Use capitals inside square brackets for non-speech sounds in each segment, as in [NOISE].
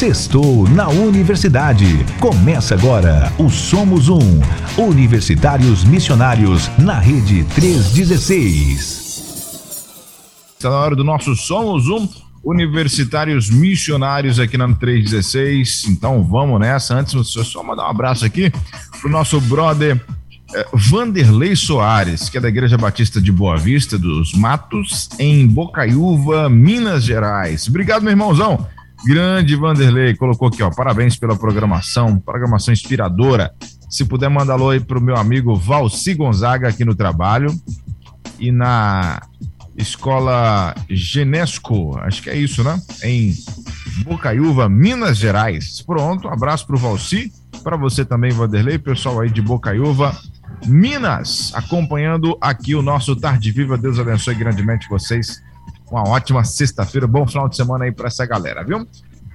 Sextou na Universidade. Começa agora o Somos Um. Universitários Missionários na Rede 316. Está na hora do nosso Somos Um. Universitários Missionários aqui na 316. Então vamos nessa. Antes, só mandar um abraço aqui pro nosso brother eh, Vanderlei Soares, que é da Igreja Batista de Boa Vista dos Matos, em Bocaiúva, Minas Gerais. Obrigado, meu irmãozão. Grande Vanderlei, colocou aqui, ó. Parabéns pela programação, programação inspiradora. Se puder mandar alô aí pro meu amigo Valci Gonzaga aqui no trabalho e na Escola Genesco, acho que é isso, né? Em Bocaiúva, Minas Gerais. Pronto, um abraço pro Valci, para você também, Vanderlei, pessoal aí de Bocaiúva, Minas, acompanhando aqui o nosso Tarde Viva. Deus abençoe grandemente vocês uma ótima sexta-feira, bom final de semana aí para essa galera, viu?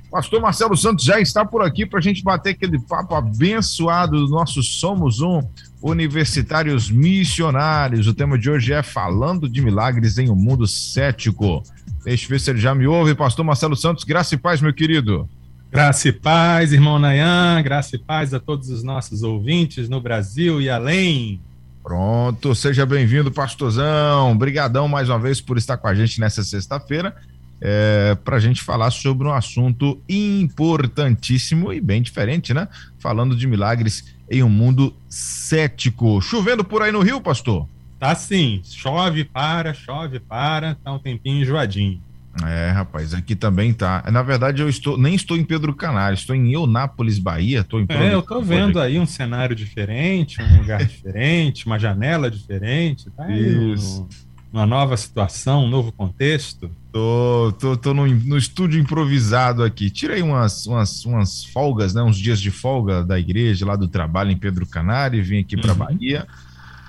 Pastor Marcelo Santos já está por aqui para a gente bater aquele papo abençoado do nosso Somos Um Universitários Missionários. O tema de hoje é Falando de Milagres em um Mundo Cético. Deixa eu ver se ele já me ouve. Pastor Marcelo Santos, graça e paz, meu querido. Graça e paz, irmão Nayan, graça e paz a todos os nossos ouvintes no Brasil e além. Pronto, seja bem-vindo, pastorzão. Obrigadão mais uma vez por estar com a gente nessa sexta-feira, é, para a gente falar sobre um assunto importantíssimo e bem diferente, né? Falando de milagres em um mundo cético. Chovendo por aí no Rio, pastor? Tá sim, chove, para, chove, para, tá um tempinho enjoadinho. É, rapaz, aqui também tá. Na verdade, eu estou nem estou em Pedro Canário, estou em Eunápolis, Bahia. Estou em é, eu estou vendo aí um cenário diferente, um lugar [LAUGHS] diferente, uma janela diferente. Tá Isso. uma nova situação, um novo contexto. Tô, tô, tô no, no estúdio improvisado aqui. Tirei umas, umas, umas folgas, né? Uns dias de folga da igreja, lá do trabalho em Pedro Canário, e vim aqui para uhum. Bahia.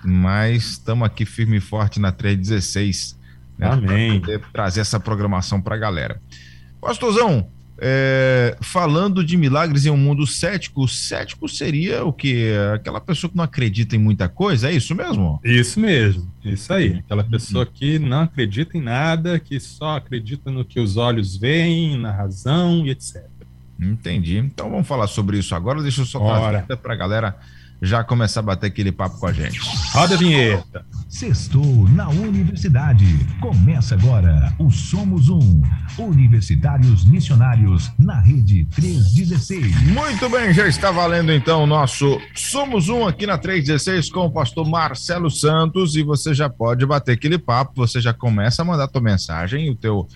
Mas estamos aqui firme e forte na 316 né, Amém. Para poder trazer essa programação para a galera. Pastorzão, é, falando de milagres em um mundo cético, o cético seria o que? Aquela pessoa que não acredita em muita coisa, é isso mesmo? Isso mesmo, isso aí. Aquela pessoa que não acredita em nada, que só acredita no que os olhos veem, na razão e etc. Entendi. Então vamos falar sobre isso agora. Deixa eu só trazer para a galera já começar a bater aquele papo com a gente. Roda a vinheta. Sextou na Universidade. Começa agora o Somos Um. Universitários Missionários na Rede 316. Muito bem, já está valendo então o nosso Somos Um aqui na 316 com o pastor Marcelo Santos e você já pode bater aquele papo, você já começa a mandar tua mensagem, o teu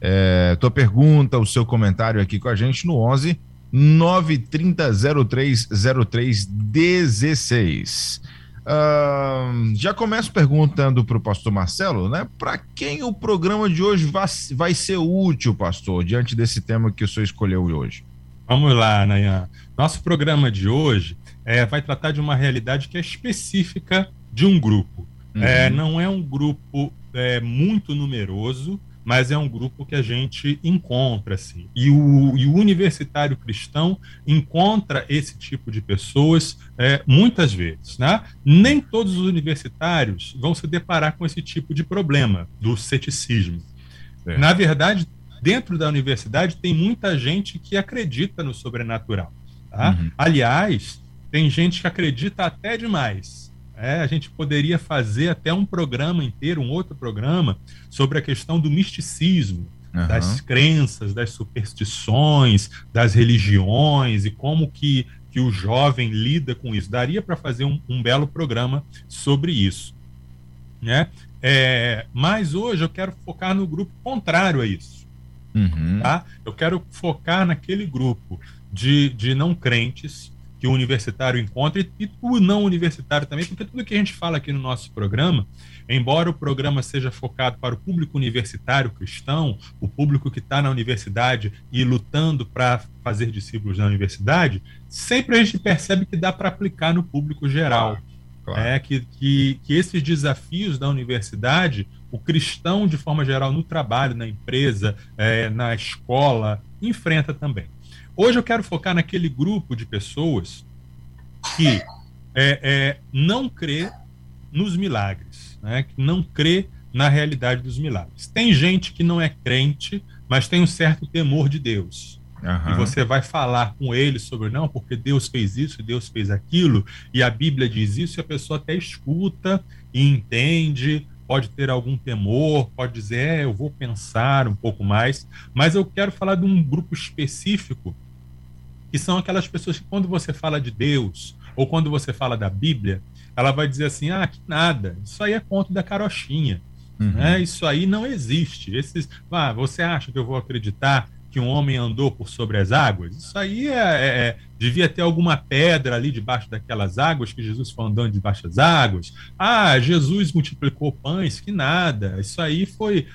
é, tua pergunta, o seu comentário aqui com a gente no 11 930-030316. Uh, já começo perguntando para o pastor Marcelo, né? Para quem o programa de hoje vai, vai ser útil, pastor, diante desse tema que o senhor escolheu hoje? Vamos lá, Nayan. Nosso programa de hoje é, vai tratar de uma realidade que é específica de um grupo. Uhum. É, não é um grupo é, muito numeroso, mas é um grupo que a gente encontra, assim. E o, e o universitário cristão encontra esse tipo de pessoas é, muitas vezes, né? Nem todos os universitários vão se deparar com esse tipo de problema do ceticismo. É. Na verdade, dentro da universidade tem muita gente que acredita no sobrenatural. Tá? Uhum. Aliás, tem gente que acredita até demais. É, a gente poderia fazer até um programa inteiro, um outro programa, sobre a questão do misticismo, uhum. das crenças, das superstições, das religiões e como que, que o jovem lida com isso. Daria para fazer um, um, belo programa sobre isso. Né? É, mas hoje eu quero focar no grupo contrário a isso. Uhum. Tá? Eu quero focar naquele grupo de, de não crentes que o universitário encontra e, o não universitário também, porque tudo que a gente fala aqui no nosso programa, embora o programa seja focado para o público universitário cristão, o público que está na universidade e lutando para fazer discípulos na universidade, sempre a gente percebe que dá para aplicar no público geral. Claro. É, que, que, que esses desafios da universidade, o cristão, de forma geral, no trabalho, na empresa, é, na escola, enfrenta também. Hoje eu quero focar naquele grupo de pessoas que é, é, não crê nos milagres, né? que não crê na realidade dos milagres. Tem gente que não é crente, mas tem um certo temor de Deus. Uhum. E você vai falar com ele sobre, não, porque Deus fez isso, Deus fez aquilo, e a Bíblia diz isso, e a pessoa até escuta e entende, pode ter algum temor, pode dizer, é, eu vou pensar um pouco mais, mas eu quero falar de um grupo específico, que são aquelas pessoas que, quando você fala de Deus, ou quando você fala da Bíblia, ela vai dizer assim: ah, que nada, isso aí é conto da carochinha. Uhum. Né? Isso aí não existe. Esses, ah, você acha que eu vou acreditar que um homem andou por sobre as águas? Isso aí é, é, é, devia ter alguma pedra ali debaixo daquelas águas que Jesus foi andando debaixo das águas. Ah, Jesus multiplicou pães, que nada. Isso aí foi.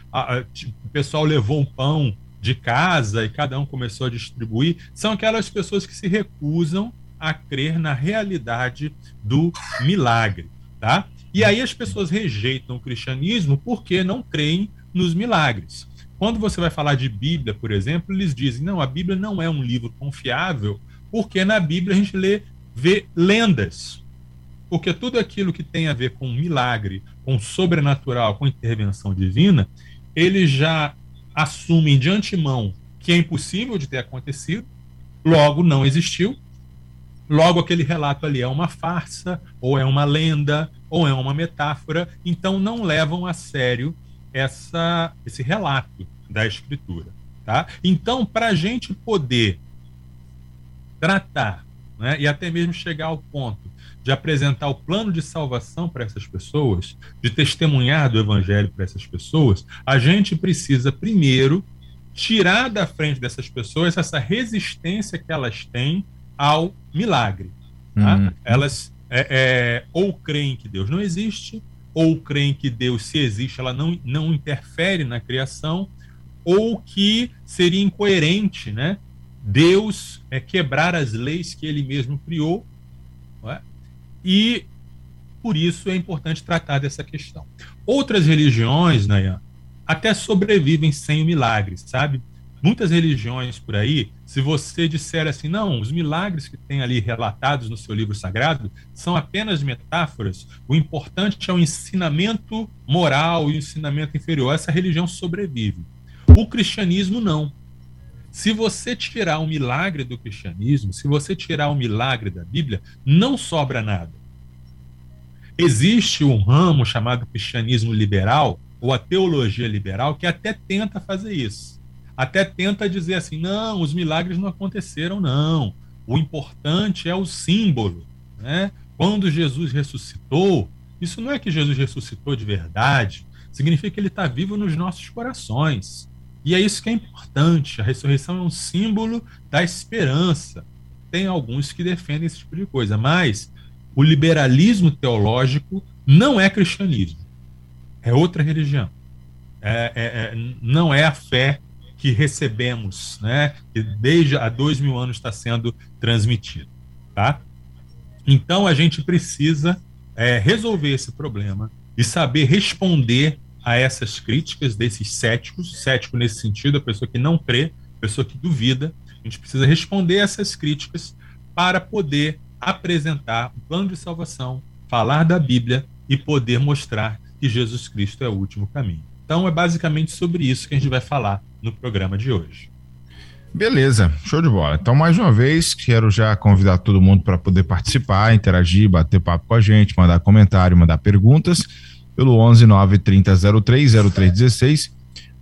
tipo, o pessoal levou um pão de casa e cada um começou a distribuir. São aquelas pessoas que se recusam a crer na realidade do milagre, tá? E aí as pessoas rejeitam o cristianismo porque não creem nos milagres. Quando você vai falar de Bíblia, por exemplo, eles dizem: não, a Bíblia não é um livro confiável, porque na Bíblia a gente lê, vê lendas. Porque tudo aquilo que tem a ver com milagre, com sobrenatural, com intervenção divina, eles já assumem de antemão que é impossível de ter acontecido, logo não existiu, Logo, aquele relato ali é uma farsa, ou é uma lenda, ou é uma metáfora, então não levam a sério essa, esse relato da escritura. Tá? Então, para a gente poder tratar né, e até mesmo chegar ao ponto de apresentar o plano de salvação para essas pessoas, de testemunhar do evangelho para essas pessoas, a gente precisa primeiro tirar da frente dessas pessoas essa resistência que elas têm ao milagre. Tá? Uhum. Elas é, é, ou creem que Deus não existe, ou creem que Deus, se existe, ela não, não interfere na criação, ou que seria incoerente, né? Deus é, quebrar as leis que ele mesmo criou? E por isso é importante tratar dessa questão. Outras religiões, Nayan, até sobrevivem sem o milagre, sabe? Muitas religiões por aí, se você disser assim, não, os milagres que tem ali relatados no seu livro sagrado são apenas metáforas, o importante é o ensinamento moral e o ensinamento inferior. Essa religião sobrevive. O cristianismo não. Se você tirar o milagre do cristianismo, se você tirar o milagre da Bíblia, não sobra nada. Existe um ramo chamado cristianismo liberal, ou a teologia liberal, que até tenta fazer isso até tenta dizer assim: não, os milagres não aconteceram, não. O importante é o símbolo. Né? Quando Jesus ressuscitou, isso não é que Jesus ressuscitou de verdade, significa que ele está vivo nos nossos corações. E é isso que é importante. A ressurreição é um símbolo da esperança. Tem alguns que defendem esse tipo de coisa, mas o liberalismo teológico não é cristianismo, é outra religião. É, é, é, não é a fé que recebemos, né, que desde há dois mil anos está sendo transmitido. Tá? Então a gente precisa é, resolver esse problema e saber responder a essas críticas desses céticos, cético nesse sentido, a pessoa que não crê, a pessoa que duvida. A gente precisa responder essas críticas para poder apresentar o plano de salvação, falar da Bíblia e poder mostrar que Jesus Cristo é o último caminho. Então é basicamente sobre isso que a gente vai falar no programa de hoje. Beleza, show de bola. Então, mais uma vez, quero já convidar todo mundo para poder participar, interagir, bater papo com a gente, mandar comentário, mandar perguntas pelo 11 930 03 0316.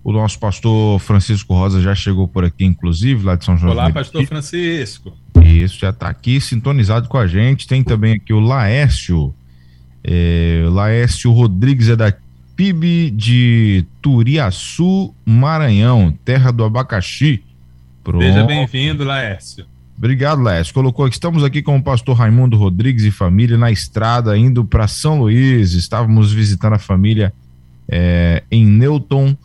O nosso pastor Francisco Rosa já chegou por aqui, inclusive, lá de São João. Olá, pastor Francisco. Isso, já está aqui sintonizado com a gente. Tem também aqui o Laércio. É, Laércio Rodrigues é daqui PIB de Turiaçu, Maranhão, terra do abacaxi. Pronto. Seja bem-vindo, Laércio. Obrigado, Laércio. Colocou aqui, estamos aqui com o pastor Raimundo Rodrigues e família na estrada indo para São Luís. Estávamos visitando a família é, em Newton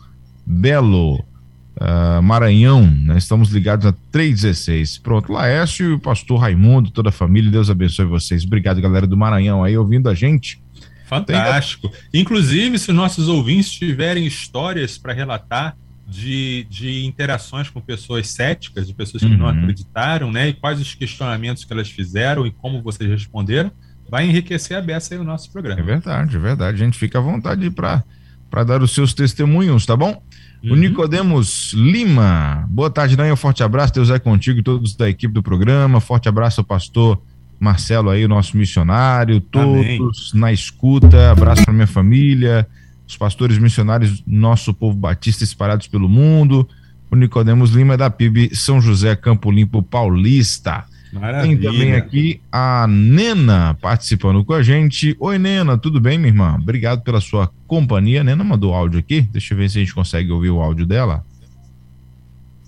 Belo, uh, Maranhão. Né? Estamos ligados a 316. Pronto, Laércio e o pastor Raimundo, toda a família, Deus abençoe vocês. Obrigado, galera do Maranhão aí ouvindo a gente. Fantástico. Inclusive, se nossos ouvintes tiverem histórias para relatar de, de interações com pessoas céticas, de pessoas que uhum. não acreditaram, né? E quais os questionamentos que elas fizeram e como vocês responderam, vai enriquecer a beça aí o nosso programa. É verdade, é verdade. A gente fica à vontade para dar os seus testemunhos, tá bom? Uhum. O Nicodemos Lima. Boa tarde, Nanha. Forte abraço. Deus é contigo e todos da equipe do programa. Forte abraço ao pastor Marcelo aí, o nosso missionário. Todos Amém. na escuta. Abraço para minha família. Os pastores missionários, nosso povo batista espalhados pelo mundo. O Nicodemos Lima é da PIB São José Campo Limpo Paulista. Maravilha. Tem também aqui a Nena participando com a gente. Oi, Nena, tudo bem, minha irmã? Obrigado pela sua companhia. A Nena mandou áudio aqui. Deixa eu ver se a gente consegue ouvir o áudio dela.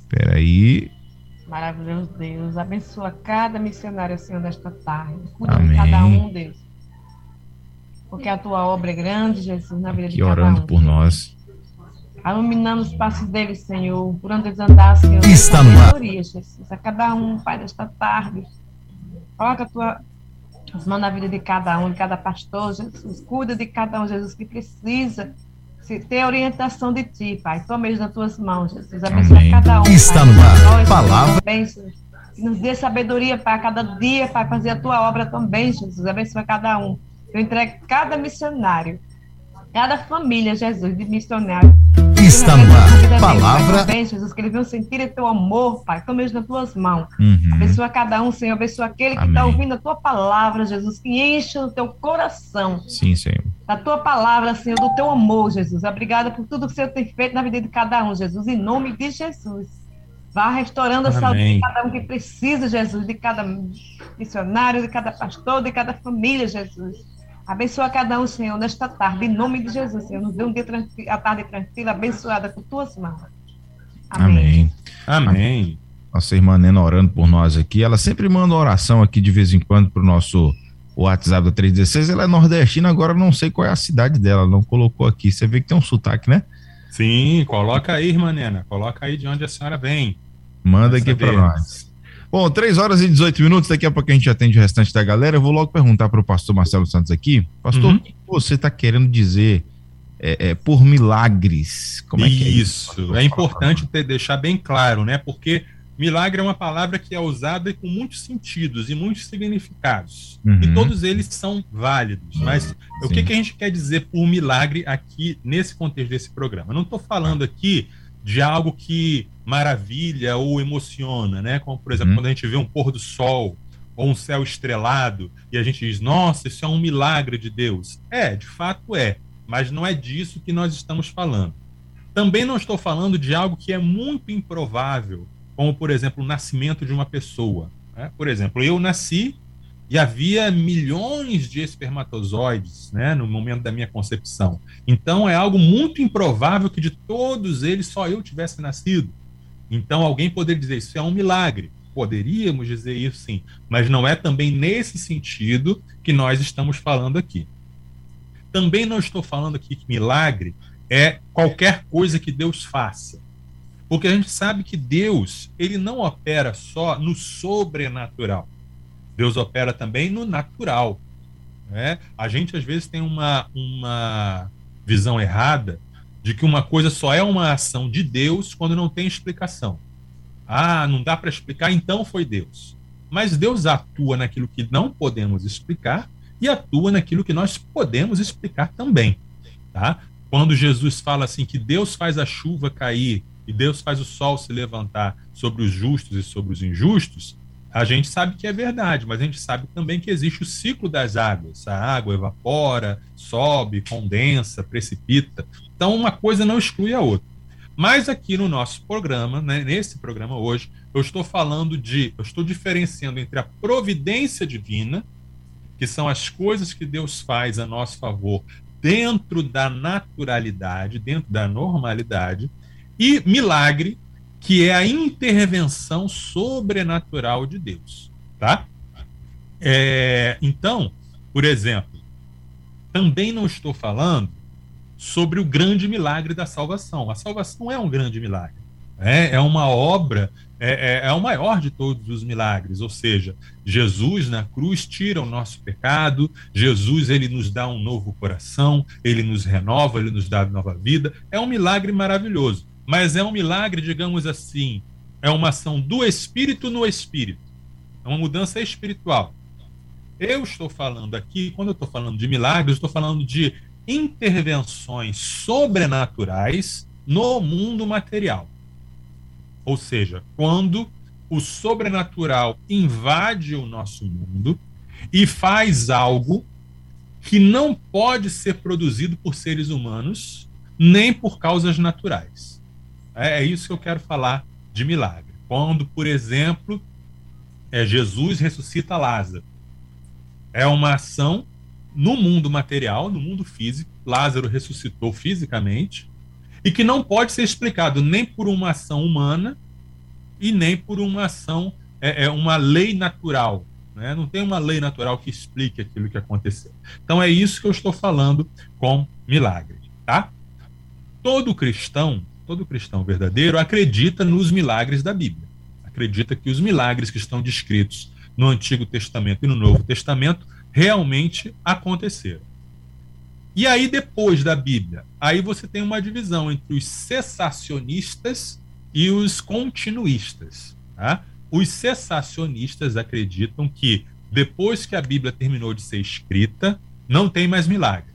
Peraí. Maravilhoso Deus. Abençoa cada missionário, Senhor, nesta tarde. Cuida de cada um, Deus. Porque a tua obra é grande, Jesus, na vida de cada orando por nós iluminando os passos deles, Senhor, por onde eles andar, Senhor. Está no ar. Jesus, a cada um, Pai, desta tarde. Coloca a tua as mãos na vida de cada um, de cada pastor, Jesus. Cuida de cada um, Jesus, que precisa ter orientação de Ti, Pai. Toma eles nas Tuas mãos, Jesus. Abençoa Amém. cada um. Está pai. no ar. Nós, Palavra. Bênção. Nos dê sabedoria, Pai, a cada dia, Pai, fazer a Tua obra também, Jesus. Abençoa cada um. Eu entrego cada missionário cada família, Jesus, de missionário. Está no ar. Palavra. Bem, Jesus, que eles venham sentir o teu amor, Pai. Toma eles nas tuas mãos. Uhum. Abençoa cada um, Senhor. Abençoa aquele que está ouvindo a tua palavra, Jesus, que enche o teu coração. Sim, Senhor. Da tua palavra, Senhor, do teu amor, Jesus. Obrigada por tudo que o Senhor tem feito na vida de cada um, Jesus. Em nome de Jesus. Vá restaurando Amém. a saúde de cada um que precisa, Jesus, de cada missionário, de cada pastor, de cada família, Jesus. Abençoa cada um, Senhor, nesta tarde, em nome de Jesus, Senhor. Nos dê um dia tranquilo, a tarde tranquila, abençoada com tuas mãos. Amém. Amém. Amém. Nossa irmã Nena orando por nós aqui. Ela sempre manda oração aqui de vez em quando para o nosso WhatsApp da 316. Ela é nordestina, agora não sei qual é a cidade dela, não colocou aqui. Você vê que tem um sotaque, né? Sim, coloca aí, irmã Nena. Coloca aí de onde a senhora vem. Manda aqui para nós. Bom, 3 horas e 18 minutos, daqui a pouco a gente atende o restante da galera. Eu vou logo perguntar para o pastor Marcelo Santos aqui. Pastor, uhum. o que você está querendo dizer é, é, por milagres? Como é isso, que é isso? Isso, é importante ter, deixar bem claro, né? Porque milagre é uma palavra que é usada com muitos sentidos e muitos significados. Uhum. E todos eles são válidos. Mas Sim. o que, que a gente quer dizer por milagre aqui nesse contexto desse programa? Eu não estou falando aqui de algo que maravilha ou emociona, né? Como, por exemplo, uhum. quando a gente vê um pôr do sol ou um céu estrelado e a gente diz, nossa, isso é um milagre de Deus. É, de fato é, mas não é disso que nós estamos falando. Também não estou falando de algo que é muito improvável, como, por exemplo, o nascimento de uma pessoa. Né? Por exemplo, eu nasci e havia milhões de espermatozoides né, no momento da minha concepção. Então é algo muito improvável que de todos eles só eu tivesse nascido. Então alguém poderia dizer isso é um milagre. Poderíamos dizer isso sim, mas não é também nesse sentido que nós estamos falando aqui. Também não estou falando aqui que milagre é qualquer coisa que Deus faça. Porque a gente sabe que Deus, ele não opera só no sobrenatural Deus opera também no natural. Né? A gente, às vezes, tem uma, uma visão errada de que uma coisa só é uma ação de Deus quando não tem explicação. Ah, não dá para explicar, então foi Deus. Mas Deus atua naquilo que não podemos explicar e atua naquilo que nós podemos explicar também. Tá? Quando Jesus fala assim que Deus faz a chuva cair e Deus faz o sol se levantar sobre os justos e sobre os injustos, a gente sabe que é verdade, mas a gente sabe também que existe o ciclo das águas. A água evapora, sobe, condensa, precipita. Então, uma coisa não exclui a outra. Mas aqui no nosso programa, né, nesse programa hoje, eu estou falando de, eu estou diferenciando entre a providência divina, que são as coisas que Deus faz a nosso favor dentro da naturalidade, dentro da normalidade, e milagre, que é a intervenção sobrenatural de Deus, tá? É, então, por exemplo, também não estou falando sobre o grande milagre da salvação. A salvação é um grande milagre. É, é uma obra, é, é, é, o maior de todos os milagres. Ou seja, Jesus na cruz tira o nosso pecado, Jesus ele nos dá um novo coração, ele nos renova, ele nos dá nova vida. É um milagre maravilhoso mas é um milagre, digamos assim, é uma ação do espírito no espírito. É uma mudança espiritual. Eu estou falando aqui, quando eu estou falando de milagres, estou falando de intervenções sobrenaturais no mundo material. Ou seja, quando o sobrenatural invade o nosso mundo e faz algo que não pode ser produzido por seres humanos nem por causas naturais. É, é isso que eu quero falar de milagre. Quando, por exemplo, é, Jesus ressuscita Lázaro. É uma ação no mundo material, no mundo físico. Lázaro ressuscitou fisicamente e que não pode ser explicado nem por uma ação humana e nem por uma ação, é, é uma lei natural. Né? Não tem uma lei natural que explique aquilo que aconteceu. Então é isso que eu estou falando com milagre. Tá? Todo cristão, todo cristão verdadeiro acredita nos milagres da Bíblia. Acredita que os milagres que estão descritos no Antigo Testamento e no Novo Testamento realmente aconteceram. E aí, depois da Bíblia, aí você tem uma divisão entre os cessacionistas e os continuistas. Tá? Os cessacionistas acreditam que depois que a Bíblia terminou de ser escrita, não tem mais milagre.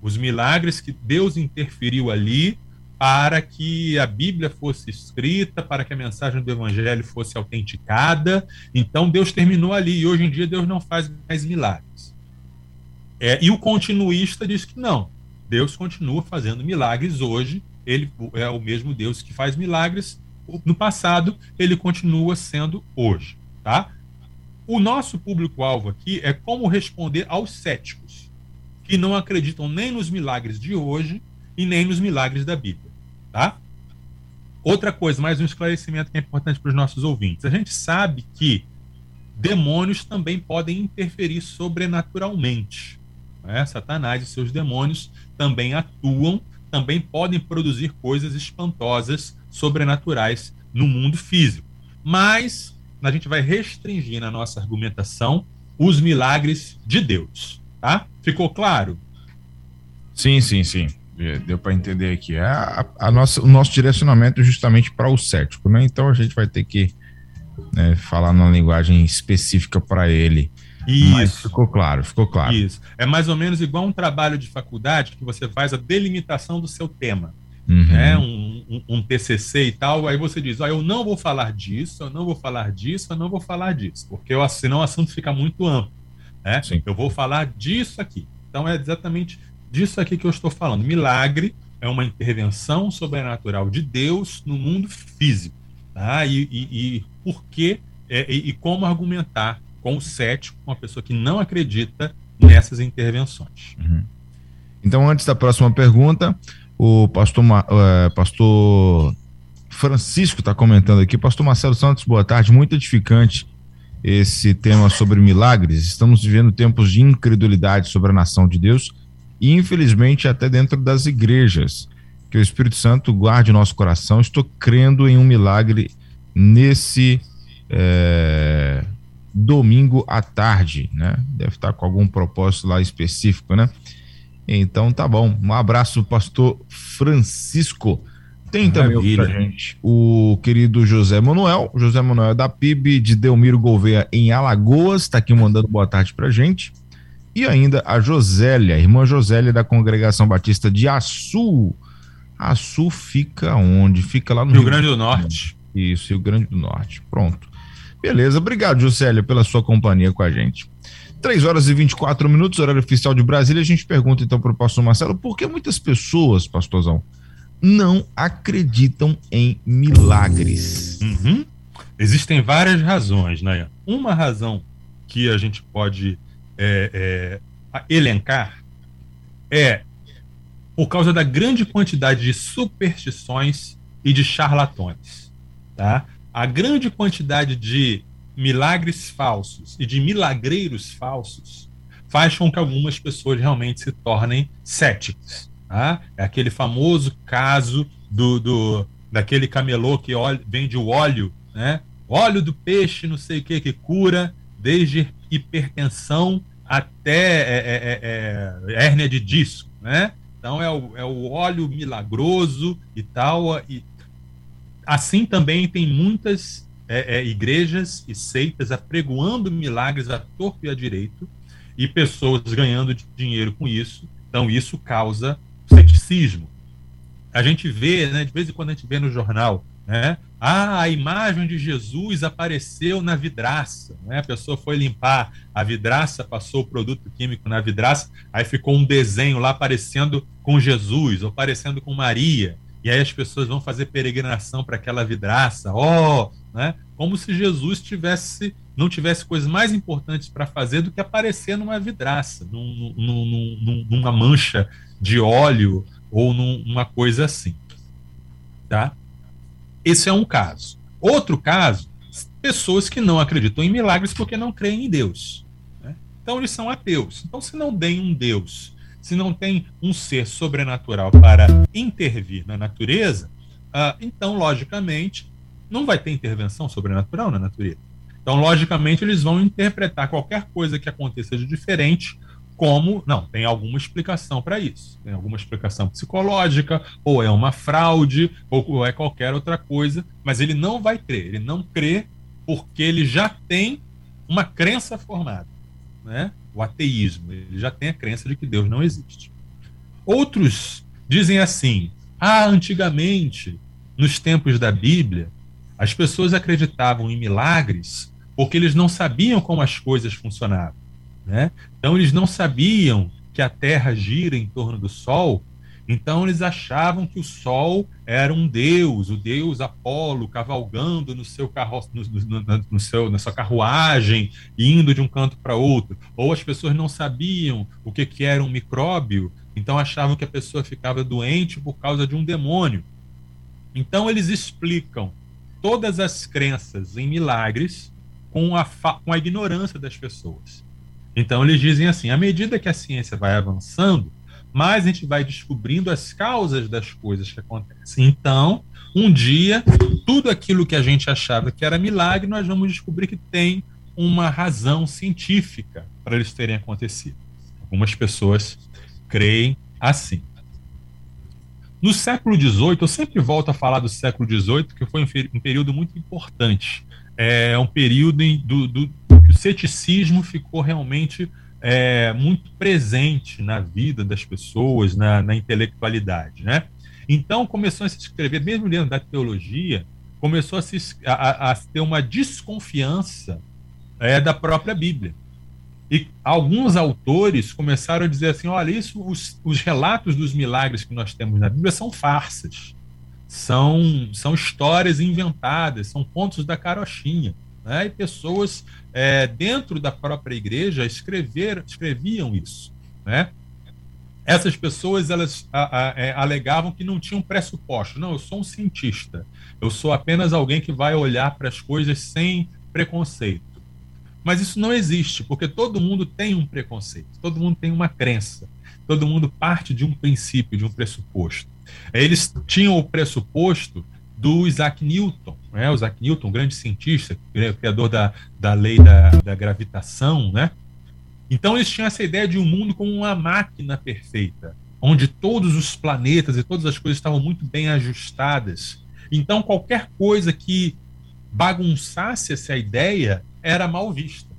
Os milagres que Deus interferiu ali para que a Bíblia fosse escrita, para que a mensagem do Evangelho fosse autenticada. Então Deus terminou ali e hoje em dia Deus não faz mais milagres. É, e o continuista diz que não, Deus continua fazendo milagres hoje ele é o mesmo Deus que faz milagres no passado, ele continua sendo hoje, tá? O nosso público-alvo aqui é como responder aos céticos, que não acreditam nem nos milagres de hoje e nem nos milagres da Bíblia, tá? Outra coisa, mais um esclarecimento que é importante para os nossos ouvintes. A gente sabe que demônios também podem interferir sobrenaturalmente. Né? Satanás e seus demônios também atuam também podem produzir coisas espantosas, sobrenaturais no mundo físico. Mas a gente vai restringir na nossa argumentação os milagres de Deus, tá? Ficou claro? Sim, sim, sim. Deu para entender aqui. É a, a, nossa, o nosso direcionamento é justamente para o cético, né? Então a gente vai ter que né, falar numa linguagem específica para ele. Isso. Mas ficou claro, ficou claro. Isso. É mais ou menos igual um trabalho de faculdade que você faz a delimitação do seu tema. Uhum. Né? Um, um, um, TCC e tal, aí você diz, ó, eu não vou falar disso, eu não vou falar disso, eu não vou falar disso, porque eu, senão o assunto fica muito amplo. Né? Sim. Eu vou falar disso aqui. Então é exatamente disso aqui que eu estou falando. Milagre é uma intervenção sobrenatural de Deus no mundo físico. Tá? E, e, e por que é, e, e como argumentar com o cético, com a pessoa que não acredita nessas intervenções. Uhum. Então, antes da próxima pergunta, o pastor, uh, pastor Francisco está comentando aqui. Pastor Marcelo Santos, boa tarde. Muito edificante esse tema sobre milagres. Estamos vivendo tempos de incredulidade sobre a nação de Deus e, infelizmente, até dentro das igrejas. Que o Espírito Santo guarde nosso coração. Estou crendo em um milagre nesse. É, domingo à tarde, né? Deve estar com algum propósito lá específico, né? Então tá bom. Um abraço, pastor Francisco. Tem também pra gente o querido José Manuel, José Manuel é da PIB de Delmiro Gouveia em Alagoas, está aqui mandando boa tarde pra gente. E ainda a Josélia, irmã Josélia da Congregação Batista de Açu. Açu fica onde? Fica lá no Rio, Rio Grande do Norte. Isso, Rio Grande do Norte. Pronto. Beleza, obrigado, Juscelio, pela sua companhia com a gente. 3 horas e 24 minutos, horário oficial de Brasília. A gente pergunta então para o pastor Marcelo por que muitas pessoas, pastorzão, não acreditam em milagres. Uhum. Existem várias razões, né? Uma razão que a gente pode é, é, elencar é por causa da grande quantidade de superstições e de charlatões, tá? a grande quantidade de milagres falsos e de milagreiros falsos faz com que algumas pessoas realmente se tornem céticos. Tá? É aquele famoso caso do, do daquele camelô que óleo, vende o óleo, né? óleo do peixe, não sei o que, que cura desde hipertensão até é, é, é, é hérnia de disco, né? Então é o, é o óleo milagroso e tal, e Assim também tem muitas é, é, igrejas e seitas apregoando milagres a torto e a direito e pessoas ganhando dinheiro com isso. Então, isso causa ceticismo. A gente vê, né, de vez em quando a gente vê no jornal, né? Ah, a imagem de Jesus apareceu na vidraça. Né? A pessoa foi limpar a vidraça, passou o produto químico na vidraça, aí ficou um desenho lá aparecendo com Jesus, ou parecendo com Maria. E aí as pessoas vão fazer peregrinação para aquela vidraça. Oh, né? Como se Jesus tivesse não tivesse coisas mais importantes para fazer do que aparecer numa vidraça, num, num, num, numa mancha de óleo ou numa coisa assim. Tá? Esse é um caso. Outro caso, pessoas que não acreditam em milagres porque não creem em Deus. Né? Então eles são ateus. Então, se não tem um Deus, se não tem um ser sobrenatural para intervir na natureza, uh, então, logicamente, não vai ter intervenção sobrenatural na natureza. Então, logicamente, eles vão interpretar qualquer coisa que aconteça de diferente como não tem alguma explicação para isso. Tem alguma explicação psicológica ou é uma fraude ou é qualquer outra coisa mas ele não vai crer. Ele não crê porque ele já tem uma crença formada né? O ateísmo ele já tem a crença de que Deus não existe. Outros dizem assim ah antigamente nos tempos da Bíblia as pessoas acreditavam em milagres porque eles não sabiam como as coisas funcionavam né? Então eles não sabiam que a Terra gira em torno do Sol, então eles achavam que o Sol era um deus, o deus Apolo cavalgando no seu carro, no, no, no seu, na sua carruagem, indo de um canto para outro. Ou as pessoas não sabiam o que, que era um micróbio, então achavam que a pessoa ficava doente por causa de um demônio. Então eles explicam todas as crenças em milagres com a, com a ignorância das pessoas. Então eles dizem assim: à medida que a ciência vai avançando, mais a gente vai descobrindo as causas das coisas que acontecem. Então, um dia, tudo aquilo que a gente achava que era milagre, nós vamos descobrir que tem uma razão científica para eles terem acontecido. Algumas pessoas creem assim. No século XVIII, eu sempre volto a falar do século XVIII, que foi um, período muito importante. É um período do, do, que o ceticismo ficou realmente é, muito presente na vida das pessoas, na, na intelectualidade, né? Então começou a se escrever, mesmo dentro da teologia, começou a, se, a, a ter uma desconfiança é, da própria Bíblia. E alguns autores começaram a dizer assim: olha, isso, os, os relatos dos milagres que nós temos na Bíblia são farsas, são, são histórias inventadas, são contos da carochinha. Né? E pessoas é, dentro da própria igreja escrever, escreviam isso. Né? Essas pessoas elas a, a, é, alegavam que não tinham pressuposto. Não, eu sou um cientista. Eu sou apenas alguém que vai olhar para as coisas sem preconceito. Mas isso não existe, porque todo mundo tem um preconceito, todo mundo tem uma crença, todo mundo parte de um princípio, de um pressuposto. Eles tinham o pressuposto do Isaac Newton. Né? O Isaac Newton, grande cientista, criador da, da lei da, da gravitação. Né? Então, eles tinham essa ideia de um mundo como uma máquina perfeita, onde todos os planetas e todas as coisas estavam muito bem ajustadas. Então, qualquer coisa que bagunçasse essa ideia era mal vista.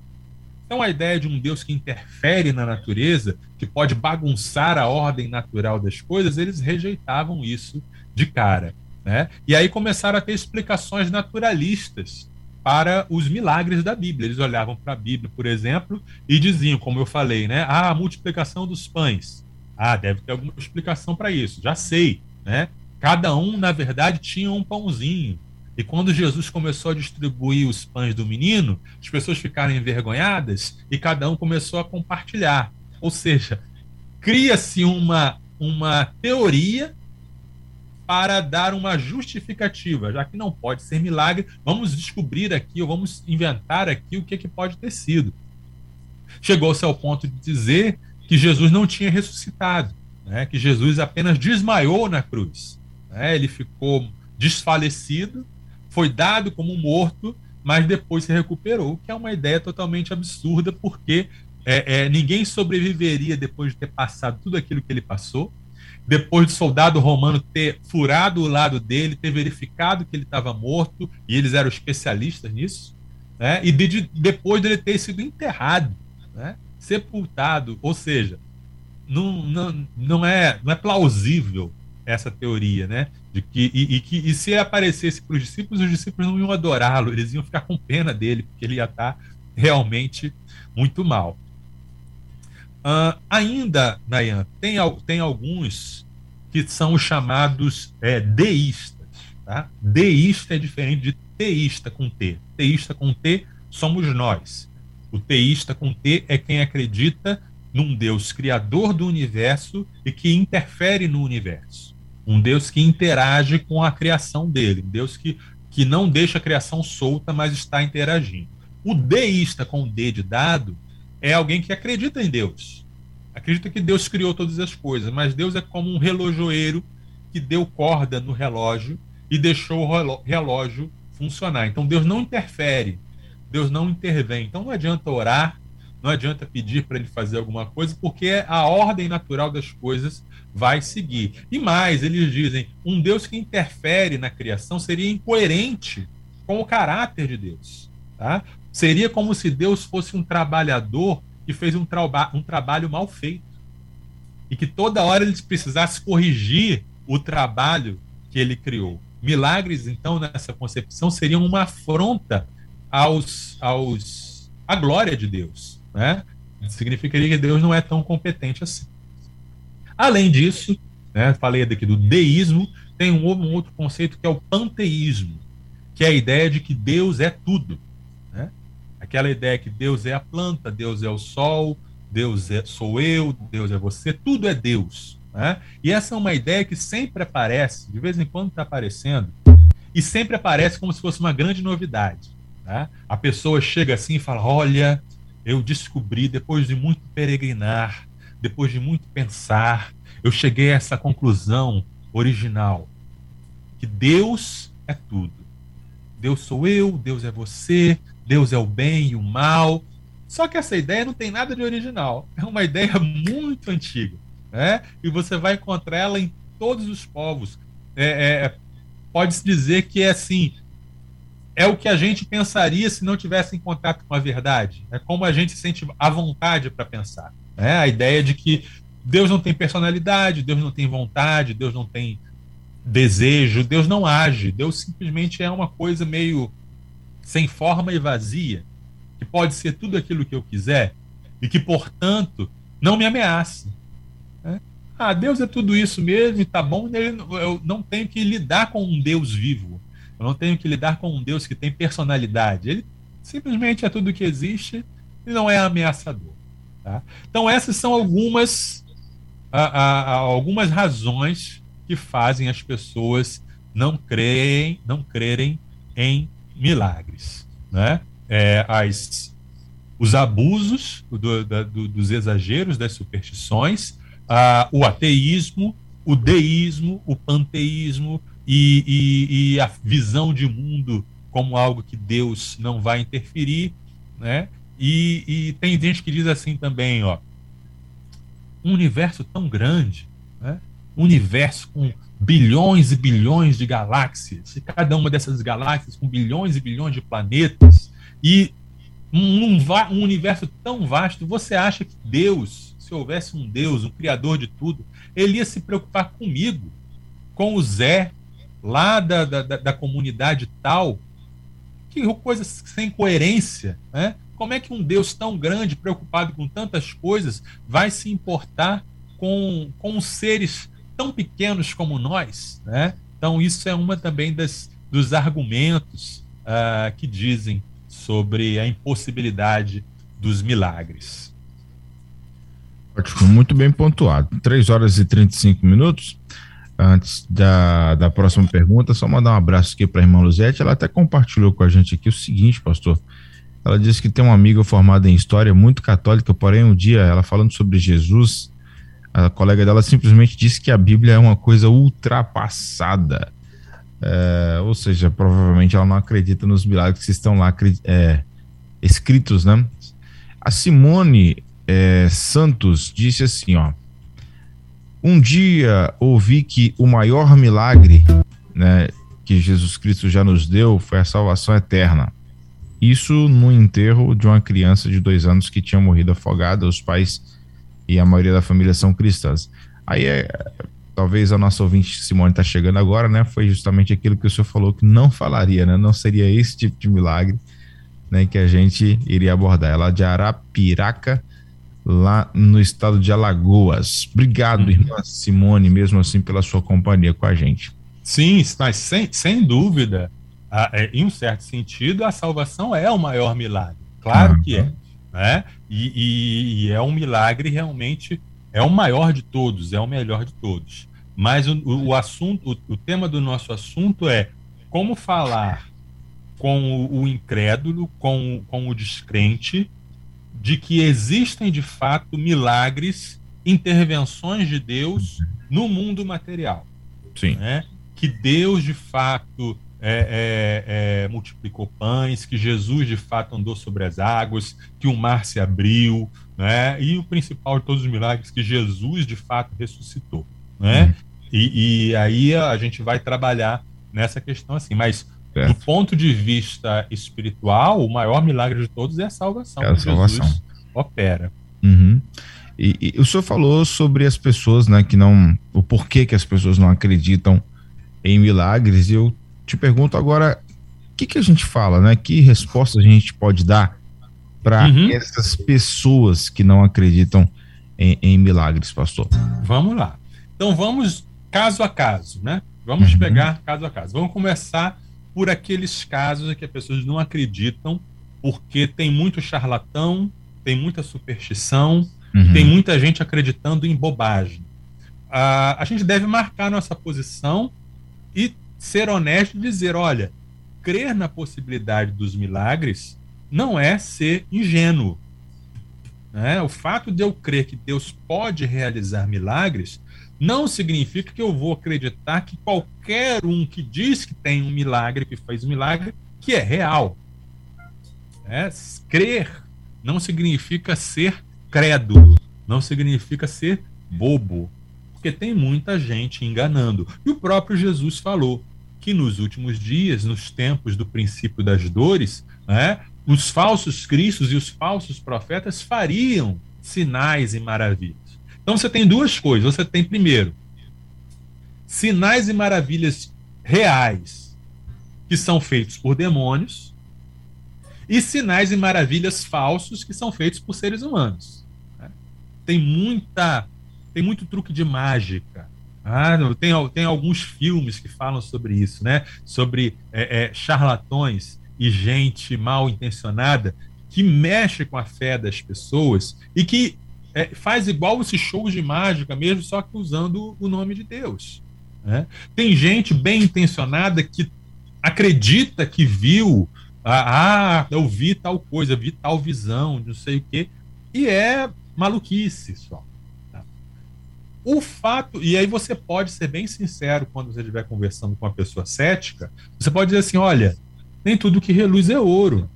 Então, a ideia de um Deus que interfere na natureza, que pode bagunçar a ordem natural das coisas, eles rejeitavam isso de cara. Né? E aí começaram a ter explicações naturalistas para os milagres da Bíblia. Eles olhavam para a Bíblia, por exemplo, e diziam, como eu falei, né? Ah, a multiplicação dos pães. Ah, deve ter alguma explicação para isso. Já sei, né? Cada um, na verdade, tinha um pãozinho. E quando Jesus começou a distribuir os pães do menino, as pessoas ficaram envergonhadas e cada um começou a compartilhar. Ou seja, cria-se uma, uma teoria para dar uma justificativa, já que não pode ser milagre, vamos descobrir aqui, ou vamos inventar aqui o que, que pode ter sido. Chegou-se ao ponto de dizer que Jesus não tinha ressuscitado, né? que Jesus apenas desmaiou na cruz. Né? Ele ficou desfalecido, foi dado como morto, mas depois se recuperou, que é uma ideia totalmente absurda, porque é, é, ninguém sobreviveria depois de ter passado tudo aquilo que ele passou depois do soldado romano ter furado o lado dele, ter verificado que ele estava morto, e eles eram especialistas nisso, né? e de, de, depois dele ter sido enterrado, né? sepultado, ou seja, não, não, não, é, não é plausível essa teoria, né? De que e, e que e se aparecesse para os discípulos, os discípulos não iam adorá-lo, eles iam ficar com pena dele, porque ele ia estar realmente muito mal. Uh, ainda, Nayan, tem, tem alguns que são os chamados é, deístas. Tá? Deísta é diferente de teísta com T. Teísta com T somos nós. O teísta com T é quem acredita num Deus criador do universo e que interfere no universo. Um Deus que interage com a criação dele. Um Deus que, que não deixa a criação solta, mas está interagindo. O deísta com D de dado é alguém que acredita em Deus. Acredita que Deus criou todas as coisas, mas Deus é como um relojoeiro que deu corda no relógio e deixou o relógio funcionar. Então Deus não interfere, Deus não intervém. Então não adianta orar, não adianta pedir para ele fazer alguma coisa, porque a ordem natural das coisas vai seguir. E mais, eles dizem, um Deus que interfere na criação seria incoerente com o caráter de Deus. Tá? Seria como se Deus fosse um trabalhador que fez um, traba um trabalho mal feito. E que toda hora ele precisasse corrigir o trabalho que ele criou. Milagres, então, nessa concepção, seriam uma afronta aos, aos, à glória de Deus. Né? Significaria que Deus não é tão competente assim. Além disso, né, falei aqui do deísmo, tem um, um outro conceito que é o panteísmo, que é a ideia de que Deus é tudo. Aquela ideia que Deus é a planta, Deus é o sol, Deus é, sou eu, Deus é você, tudo é Deus. Né? E essa é uma ideia que sempre aparece, de vez em quando está aparecendo, e sempre aparece como se fosse uma grande novidade. Né? A pessoa chega assim e fala: Olha, eu descobri, depois de muito peregrinar, depois de muito pensar, eu cheguei a essa conclusão original: que Deus é tudo. Deus sou eu, Deus é você, Deus é o bem e o mal. Só que essa ideia não tem nada de original. É uma ideia muito antiga. Né? E você vai encontrar ela em todos os povos. É, é, Pode-se dizer que é assim: é o que a gente pensaria se não tivesse em contato com a verdade. É como a gente sente a vontade para pensar. É a ideia de que Deus não tem personalidade, Deus não tem vontade, Deus não tem desejo, Deus não age. Deus simplesmente é uma coisa meio sem forma e vazia, que pode ser tudo aquilo que eu quiser e que, portanto, não me ameaça. É? Ah, Deus é tudo isso mesmo e tá bom, eu não tenho que lidar com um Deus vivo. Eu não tenho que lidar com um Deus que tem personalidade. Ele simplesmente é tudo que existe e não é ameaçador. Tá? Então, essas são algumas, a, a, a, algumas razões que fazem as pessoas não crerem, não crerem em milagres. Né? É, as, os abusos do, da, do, dos exageros, das superstições, a, o ateísmo, o deísmo, o panteísmo e, e, e, a visão de mundo como algo que Deus não vai interferir, né? E, e tem gente que diz assim também, ó, um universo tão grande, né? um universo com bilhões e bilhões de galáxias, e cada uma dessas galáxias com bilhões e bilhões de planetas, e um, um, universo tão vasto, você acha que Deus, se houvesse um Deus, um Criador de tudo, ele ia se preocupar comigo, com o Zé, lá da, da, da comunidade tal? Que coisa sem coerência, né? Como é que um Deus tão grande, preocupado com tantas coisas, vai se importar com, com seres tão pequenos como nós? Né? Então, isso é uma também das, dos argumentos uh, que dizem sobre a impossibilidade dos milagres. Ótimo, muito bem pontuado. 3 horas e 35 minutos. Antes da, da próxima pergunta, só mandar um abraço aqui para a irmã Luzete. Ela até compartilhou com a gente aqui o seguinte, pastor. Ela disse que tem uma amiga formada em história, muito católica, porém um dia ela falando sobre Jesus, a colega dela simplesmente disse que a Bíblia é uma coisa ultrapassada. É, ou seja, provavelmente ela não acredita nos milagres que estão lá é, escritos, né? A Simone é, Santos disse assim, ó. Um dia ouvi que o maior milagre, né, que Jesus Cristo já nos deu foi a salvação eterna. Isso no enterro de uma criança de dois anos que tinha morrido afogada. Os pais e a maioria da família são cristãs. Aí é, talvez a nossa ouvinte Simone está chegando agora, né? Foi justamente aquilo que o senhor falou que não falaria, né? Não seria esse tipo de milagre, né? Que a gente iria abordar. Ela de Arapiraca, lá no estado de Alagoas. Obrigado, uhum. irmã Simone, mesmo assim, pela sua companhia com a gente. Sim, mas sem, sem dúvida, a, é, em um certo sentido, a salvação é o maior milagre. Claro uhum. que é. Né? E, e, e, é um milagre realmente, é o maior de todos, é o melhor de todos. Mas o, o assunto, o, o tema do nosso assunto é como falar com o, o incrédulo, com, com o descrente, de que existem de fato milagres, intervenções de Deus no mundo material. Sim. Né? Que Deus de fato é, é, é, multiplicou pães, que Jesus de fato andou sobre as águas, que o mar se abriu, né? E o principal de todos os milagres, que Jesus de fato ressuscitou, né? Uhum. E, e, aí a gente vai trabalhar nessa questão assim, mas Certo. Do ponto de vista espiritual, o maior milagre de todos é a salvação. É a salvação. Jesus opera. Uhum. E, e, o senhor falou sobre as pessoas, né, que não, o porquê que as pessoas não acreditam em milagres. E eu te pergunto agora, o que, que a gente fala, né? Que resposta a gente pode dar para uhum. essas pessoas que não acreditam em, em, milagres, pastor? Vamos lá. Então vamos caso a caso, né? Vamos uhum. pegar caso a caso. Vamos começar por aqueles casos em que as pessoas não acreditam, porque tem muito charlatão, tem muita superstição, uhum. tem muita gente acreditando em bobagem. Uh, a gente deve marcar nossa posição e ser honesto e dizer: olha, crer na possibilidade dos milagres não é ser ingênuo. Né? O fato de eu crer que Deus pode realizar milagres não significa que eu vou acreditar que qualquer um que diz que tem um milagre, que fez um milagre, que é real. É, crer não significa ser crédulo, não significa ser bobo, porque tem muita gente enganando. E o próprio Jesus falou que nos últimos dias, nos tempos do princípio das dores, né, os falsos cristos e os falsos profetas fariam sinais e maravilhas. Então você tem duas coisas. Você tem, primeiro, sinais e maravilhas reais que são feitos por demônios e sinais e maravilhas falsos que são feitos por seres humanos. Né? Tem muita, tem muito truque de mágica. Ah, tem, tem alguns filmes que falam sobre isso, né? Sobre é, é, charlatões e gente mal intencionada que mexe com a fé das pessoas e que é, faz igual esses shows de mágica mesmo, só que usando o nome de Deus. Né? Tem gente bem intencionada que acredita que viu, ah, ah, eu vi tal coisa, vi tal visão, não sei o quê, e é maluquice só. O fato, e aí você pode ser bem sincero quando você estiver conversando com uma pessoa cética, você pode dizer assim: olha, nem tudo que reluz é ouro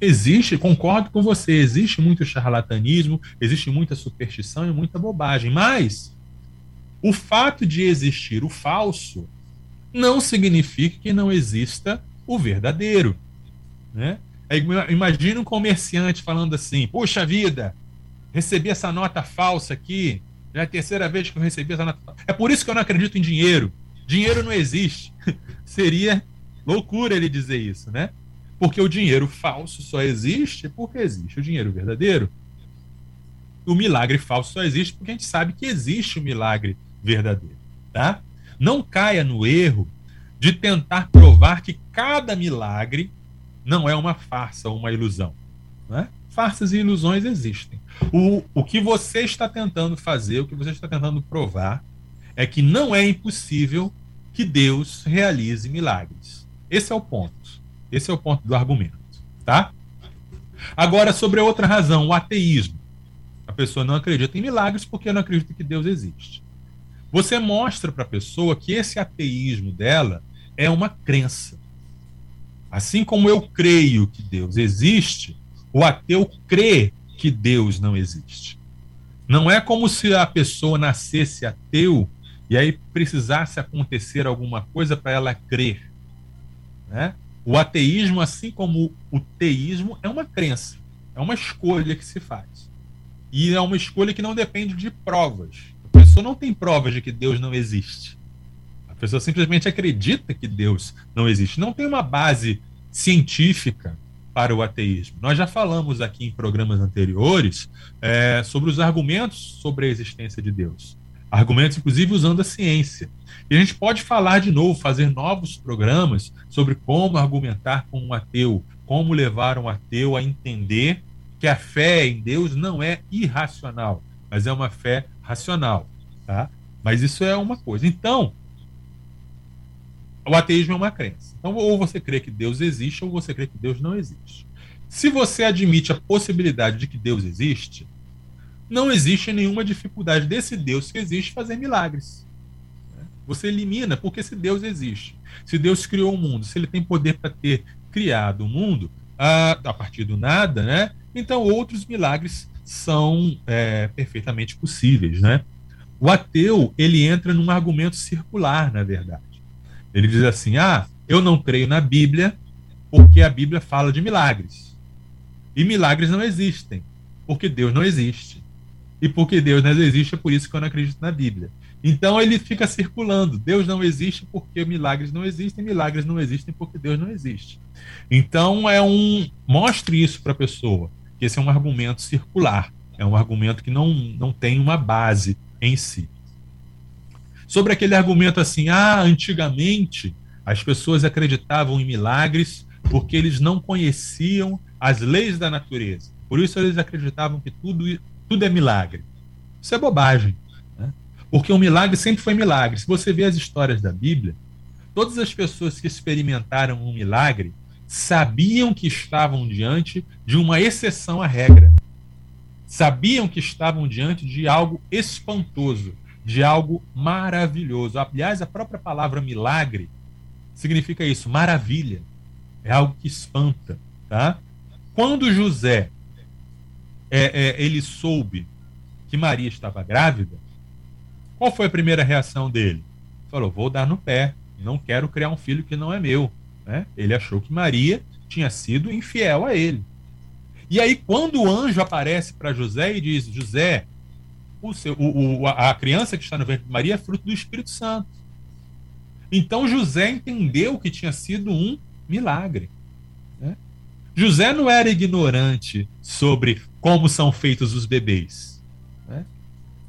existe, concordo com você, existe muito charlatanismo, existe muita superstição e muita bobagem, mas o fato de existir o falso não significa que não exista o verdadeiro. Né? Imagina um comerciante falando assim: Puxa vida, recebi essa nota falsa aqui, já é a terceira vez que eu recebi essa nota. É por isso que eu não acredito em dinheiro. Dinheiro não existe. [LAUGHS] Seria loucura ele dizer isso, né? Porque o dinheiro falso só existe porque existe o dinheiro verdadeiro. O milagre falso só existe porque a gente sabe que existe o milagre verdadeiro, tá? Não caia no erro de tentar provar que cada milagre não é uma farsa ou uma ilusão. Né? Farsas e ilusões existem. O, o que você está tentando fazer, o que você está tentando provar, é que não é impossível que Deus realize milagres. Esse é o ponto. Esse é o ponto do argumento, tá? Agora, sobre a outra razão, o ateísmo. A pessoa não acredita em milagres porque não acredita que Deus existe. Você mostra para a pessoa que esse ateísmo dela é uma crença. Assim como eu creio que Deus existe, o ateu crê que Deus não existe. Não é como se a pessoa nascesse ateu e aí precisasse acontecer alguma coisa para ela crer. Né? O ateísmo, assim como o teísmo, é uma crença, é uma escolha que se faz. E é uma escolha que não depende de provas. Eu pessoa não tem provas de que Deus não existe. A pessoa simplesmente acredita que Deus não existe. Não tem uma base científica para o ateísmo. Nós já falamos aqui em programas anteriores é, sobre os argumentos sobre a existência de Deus. Argumentos, inclusive, usando a ciência. E a gente pode falar de novo, fazer novos programas sobre como argumentar com um ateu, como levar um ateu a entender que a fé em Deus não é irracional, mas é uma fé racional. Tá? Mas isso é uma coisa. Então, o ateísmo é uma crença. Então, ou você crê que Deus existe, ou você crê que Deus não existe. Se você admite a possibilidade de que Deus existe, não existe nenhuma dificuldade desse Deus que existe fazer milagres. Você elimina, porque se Deus existe, se Deus criou o mundo, se ele tem poder para ter criado o mundo a, a, partir do nada, né? Então outros milagres são é, perfeitamente possíveis, né? O ateu ele entra num argumento circular, na verdade. Ele diz assim: ah, eu não creio na Bíblia porque a Bíblia fala de milagres. E milagres não existem, porque Deus não existe. E porque Deus não existe, é por isso que eu não acredito na Bíblia. Então ele fica circulando. Deus não existe porque milagres não existem, milagres não existem porque Deus não existe. Então é um mostre isso para a pessoa, que esse é um argumento circular, é um argumento que não, não tem uma base em si sobre aquele argumento assim: ah, antigamente as pessoas acreditavam em milagres porque eles não conheciam as leis da natureza. Por isso eles acreditavam que tudo, tudo é milagre. Isso é bobagem. Né? Porque um milagre sempre foi milagre. Se você vê as histórias da Bíblia, todas as pessoas que experimentaram um milagre sabiam que estavam diante de uma exceção à regra. Sabiam que estavam diante de algo espantoso, de algo maravilhoso. Aliás, a própria palavra milagre significa isso, maravilha. É algo que espanta, tá? Quando José é, é, ele soube que Maria estava grávida, qual foi a primeira reação dele? Falou: vou dar no pé, não quero criar um filho que não é meu. Né? Ele achou que Maria tinha sido infiel a ele. E aí, quando o anjo aparece para José e diz: José, o seu, o, o, a criança que está no ventre de Maria é fruto do Espírito Santo. Então José entendeu que tinha sido um milagre. Né? José não era ignorante sobre como são feitos os bebês. Né?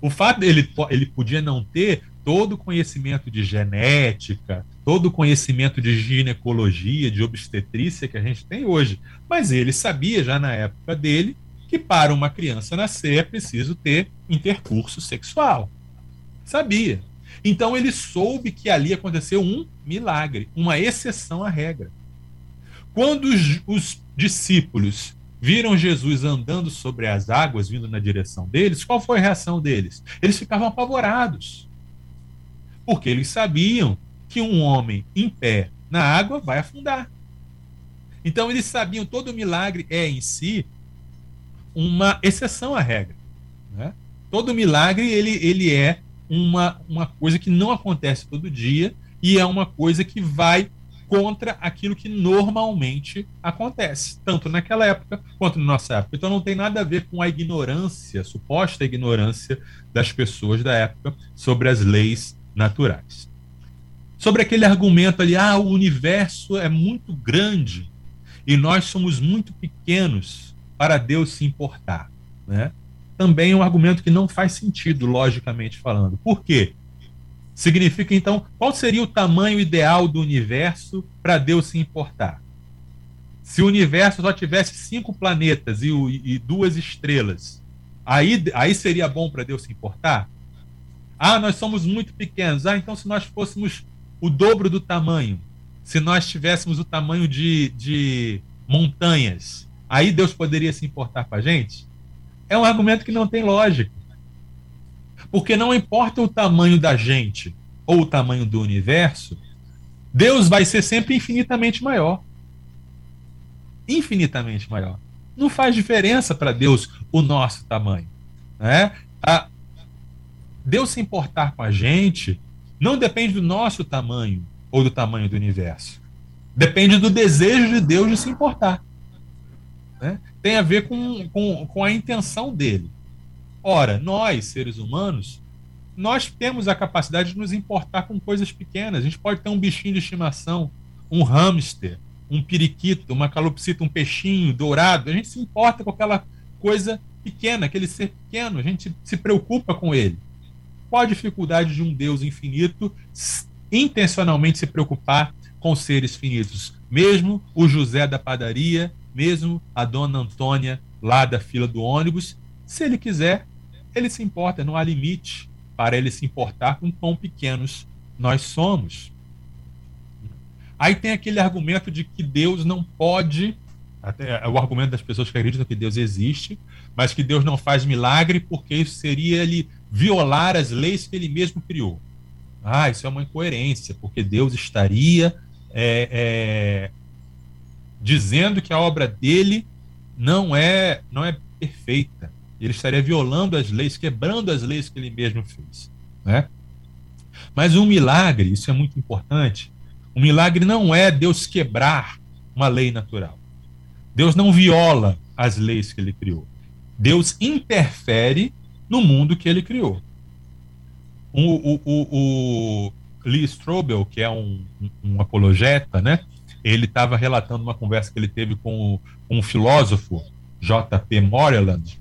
O fato dele ele podia não ter todo o conhecimento de genética, todo o conhecimento de ginecologia, de obstetrícia que a gente tem hoje, mas ele sabia já na época dele que para uma criança nascer é preciso ter intercurso sexual. Sabia. Então ele soube que ali aconteceu um milagre, uma exceção à regra. Quando os, os discípulos viram Jesus andando sobre as águas, vindo na direção deles, qual foi a reação deles? Eles ficavam apavorados. Porque eles sabiam que um homem em pé na água vai afundar. Então eles sabiam todo milagre é em si uma exceção à regra. Né? Todo milagre ele, ele é uma, uma coisa que não acontece todo dia e é uma coisa que vai contra aquilo que normalmente acontece, tanto naquela época quanto na nossa época. Então não tem nada a ver com a ignorância, suposta ignorância das pessoas da época sobre as leis naturais. Sobre aquele argumento ali, ah, o universo é muito grande e nós somos muito pequenos para Deus se importar. Né? Também é um argumento que não faz sentido, logicamente falando. Por quê? Significa, então, qual seria o tamanho ideal do universo para Deus se importar? Se o universo só tivesse cinco planetas e, e duas estrelas, aí, aí seria bom para Deus se importar? Ah, nós somos muito pequenos. Ah, então se nós fôssemos o dobro do tamanho, se nós tivéssemos o tamanho de, de montanhas, aí Deus poderia se importar com a gente? É um argumento que não tem lógica. Porque não importa o tamanho da gente ou o tamanho do universo, Deus vai ser sempre infinitamente maior. Infinitamente maior. Não faz diferença para Deus o nosso tamanho. Né? A Deus se importar com a gente não depende do nosso tamanho ou do tamanho do universo. Depende do desejo de Deus de se importar né, tem a ver com, com, com a intenção dele. Ora, nós, seres humanos, nós temos a capacidade de nos importar com coisas pequenas. A gente pode ter um bichinho de estimação, um hamster, um periquito, uma calopsita, um peixinho dourado. A gente se importa com aquela coisa pequena, aquele ser pequeno. A gente se preocupa com ele. Qual a dificuldade de um Deus infinito intencionalmente se preocupar com seres finitos? Mesmo o José da padaria, mesmo a dona Antônia lá da fila do ônibus, se ele quiser, ele se importa, não há limite para ele se importar com quão pequenos nós somos. Aí tem aquele argumento de que Deus não pode, até é o argumento das pessoas que acreditam que Deus existe, mas que Deus não faz milagre porque isso seria ele violar as leis que ele mesmo criou. Ah, isso é uma incoerência, porque Deus estaria é, é, dizendo que a obra dele não é não é perfeita. Ele estaria violando as leis, quebrando as leis que ele mesmo fez. Né? Mas um milagre, isso é muito importante, um milagre não é Deus quebrar uma lei natural. Deus não viola as leis que ele criou. Deus interfere no mundo que ele criou. O, o, o, o Lee Strobel, que é um, um apologeta, né? Ele estava relatando uma conversa que ele teve com, com um filósofo, J.P. Moreland,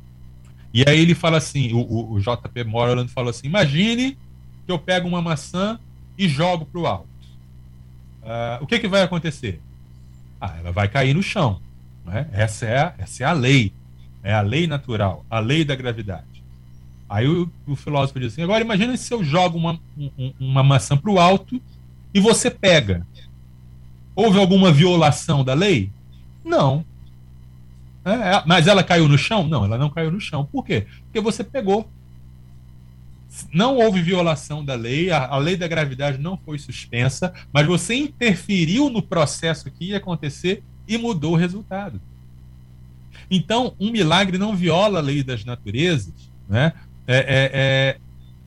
e aí ele fala assim, o, o, JP Moreland fala assim, imagine que eu pego uma maçã e jogo para o alto. Uh, o que, que vai acontecer? Ah, ela vai cair no chão. Né? Essa, é a, essa é a lei. É a lei natural, a lei da gravidade. Aí o, o filósofo diz assim, agora imagine se eu jogo uma, um, uma maçã para o alto e você pega. Houve alguma violação da lei? Não. É, é, mas ela caiu no chão? Não, ela não caiu no chão. Por quê? Porque você pegou. Não houve violação da lei, a, a lei da gravidade não foi suspensa, mas você interferiu no processo que ia acontecer e mudou o resultado. Então, um milagre não viola a lei das naturezas, né? É, é, é,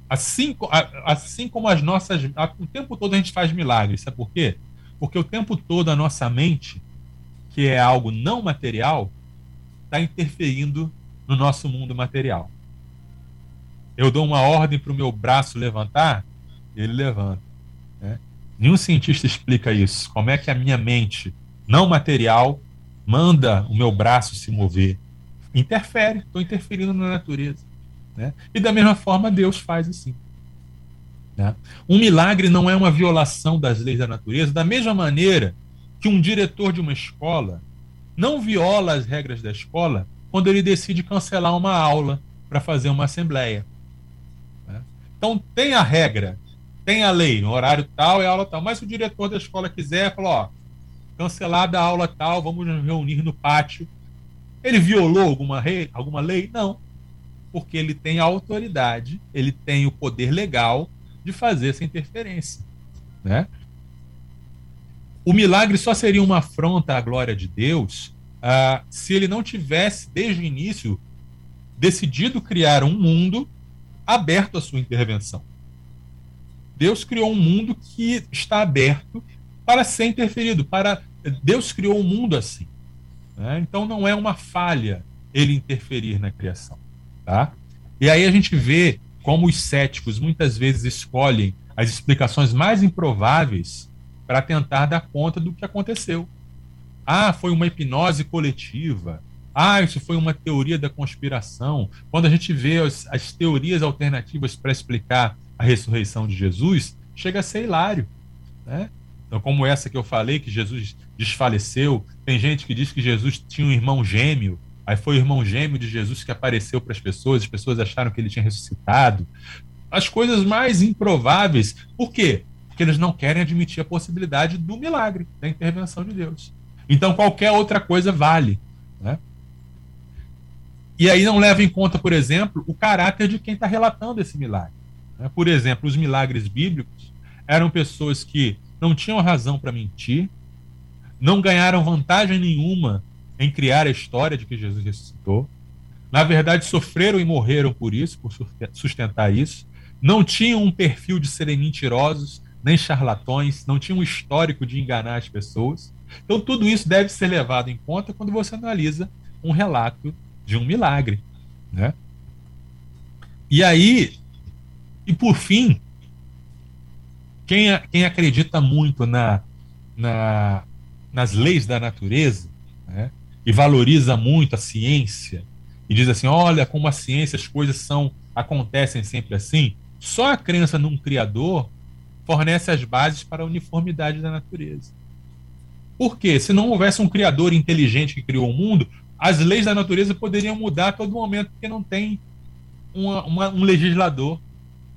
assim, assim como as nossas. O tempo todo a gente faz milagres, sabe por quê? Porque o tempo todo a nossa mente, que é algo não material, está interferindo no nosso mundo material. Eu dou uma ordem para o meu braço levantar, ele levanta. Né? Nenhum cientista explica isso. Como é que a minha mente não material manda o meu braço se mover? Interfere, estou interferindo na natureza. Né? E da mesma forma, Deus faz assim. Né? Um milagre não é uma violação das leis da natureza, da mesma maneira que um diretor de uma escola não viola as regras da escola quando ele decide cancelar uma aula para fazer uma assembleia. Né? Então, tem a regra, tem a lei, no horário tal é aula tal, mas se o diretor da escola quiser, falar, ó, cancelada a aula tal, vamos nos reunir no pátio. Ele violou alguma, rei, alguma lei? Não. Porque ele tem a autoridade, ele tem o poder legal de fazer essa interferência. Né? O milagre só seria uma afronta à glória de Deus uh, se ele não tivesse, desde o início, decidido criar um mundo aberto à sua intervenção. Deus criou um mundo que está aberto para ser interferido. Para Deus criou um mundo assim. Né? Então não é uma falha ele interferir na criação. Tá? E aí a gente vê como os céticos muitas vezes escolhem as explicações mais improváveis para tentar dar conta do que aconteceu. Ah, foi uma hipnose coletiva. Ah, isso foi uma teoria da conspiração. Quando a gente vê as, as teorias alternativas para explicar a ressurreição de Jesus, chega a ser hilário. Né? Então, como essa que eu falei, que Jesus desfaleceu, tem gente que diz que Jesus tinha um irmão gêmeo, aí foi o irmão gêmeo de Jesus que apareceu para as pessoas, as pessoas acharam que ele tinha ressuscitado. As coisas mais improváveis. Por quê? porque eles não querem admitir a possibilidade do milagre, da intervenção de Deus. Então qualquer outra coisa vale. Né? E aí não leva em conta, por exemplo, o caráter de quem está relatando esse milagre. Né? Por exemplo, os milagres bíblicos eram pessoas que não tinham razão para mentir, não ganharam vantagem nenhuma em criar a história de que Jesus ressuscitou. Na verdade, sofreram e morreram por isso, por sustentar isso. Não tinham um perfil de serem mentirosos, nem charlatões, não tinha um histórico de enganar as pessoas. Então, tudo isso deve ser levado em conta quando você analisa um relato de um milagre. Né? E aí, E por fim, quem, quem acredita muito na, na, nas leis da natureza né, e valoriza muito a ciência e diz assim, olha como a ciência as coisas são acontecem sempre assim, só a crença num criador fornece as bases para a uniformidade da natureza. Por quê? Se não houvesse um criador inteligente que criou o mundo, as leis da natureza poderiam mudar a todo momento, porque não tem uma, uma, um legislador,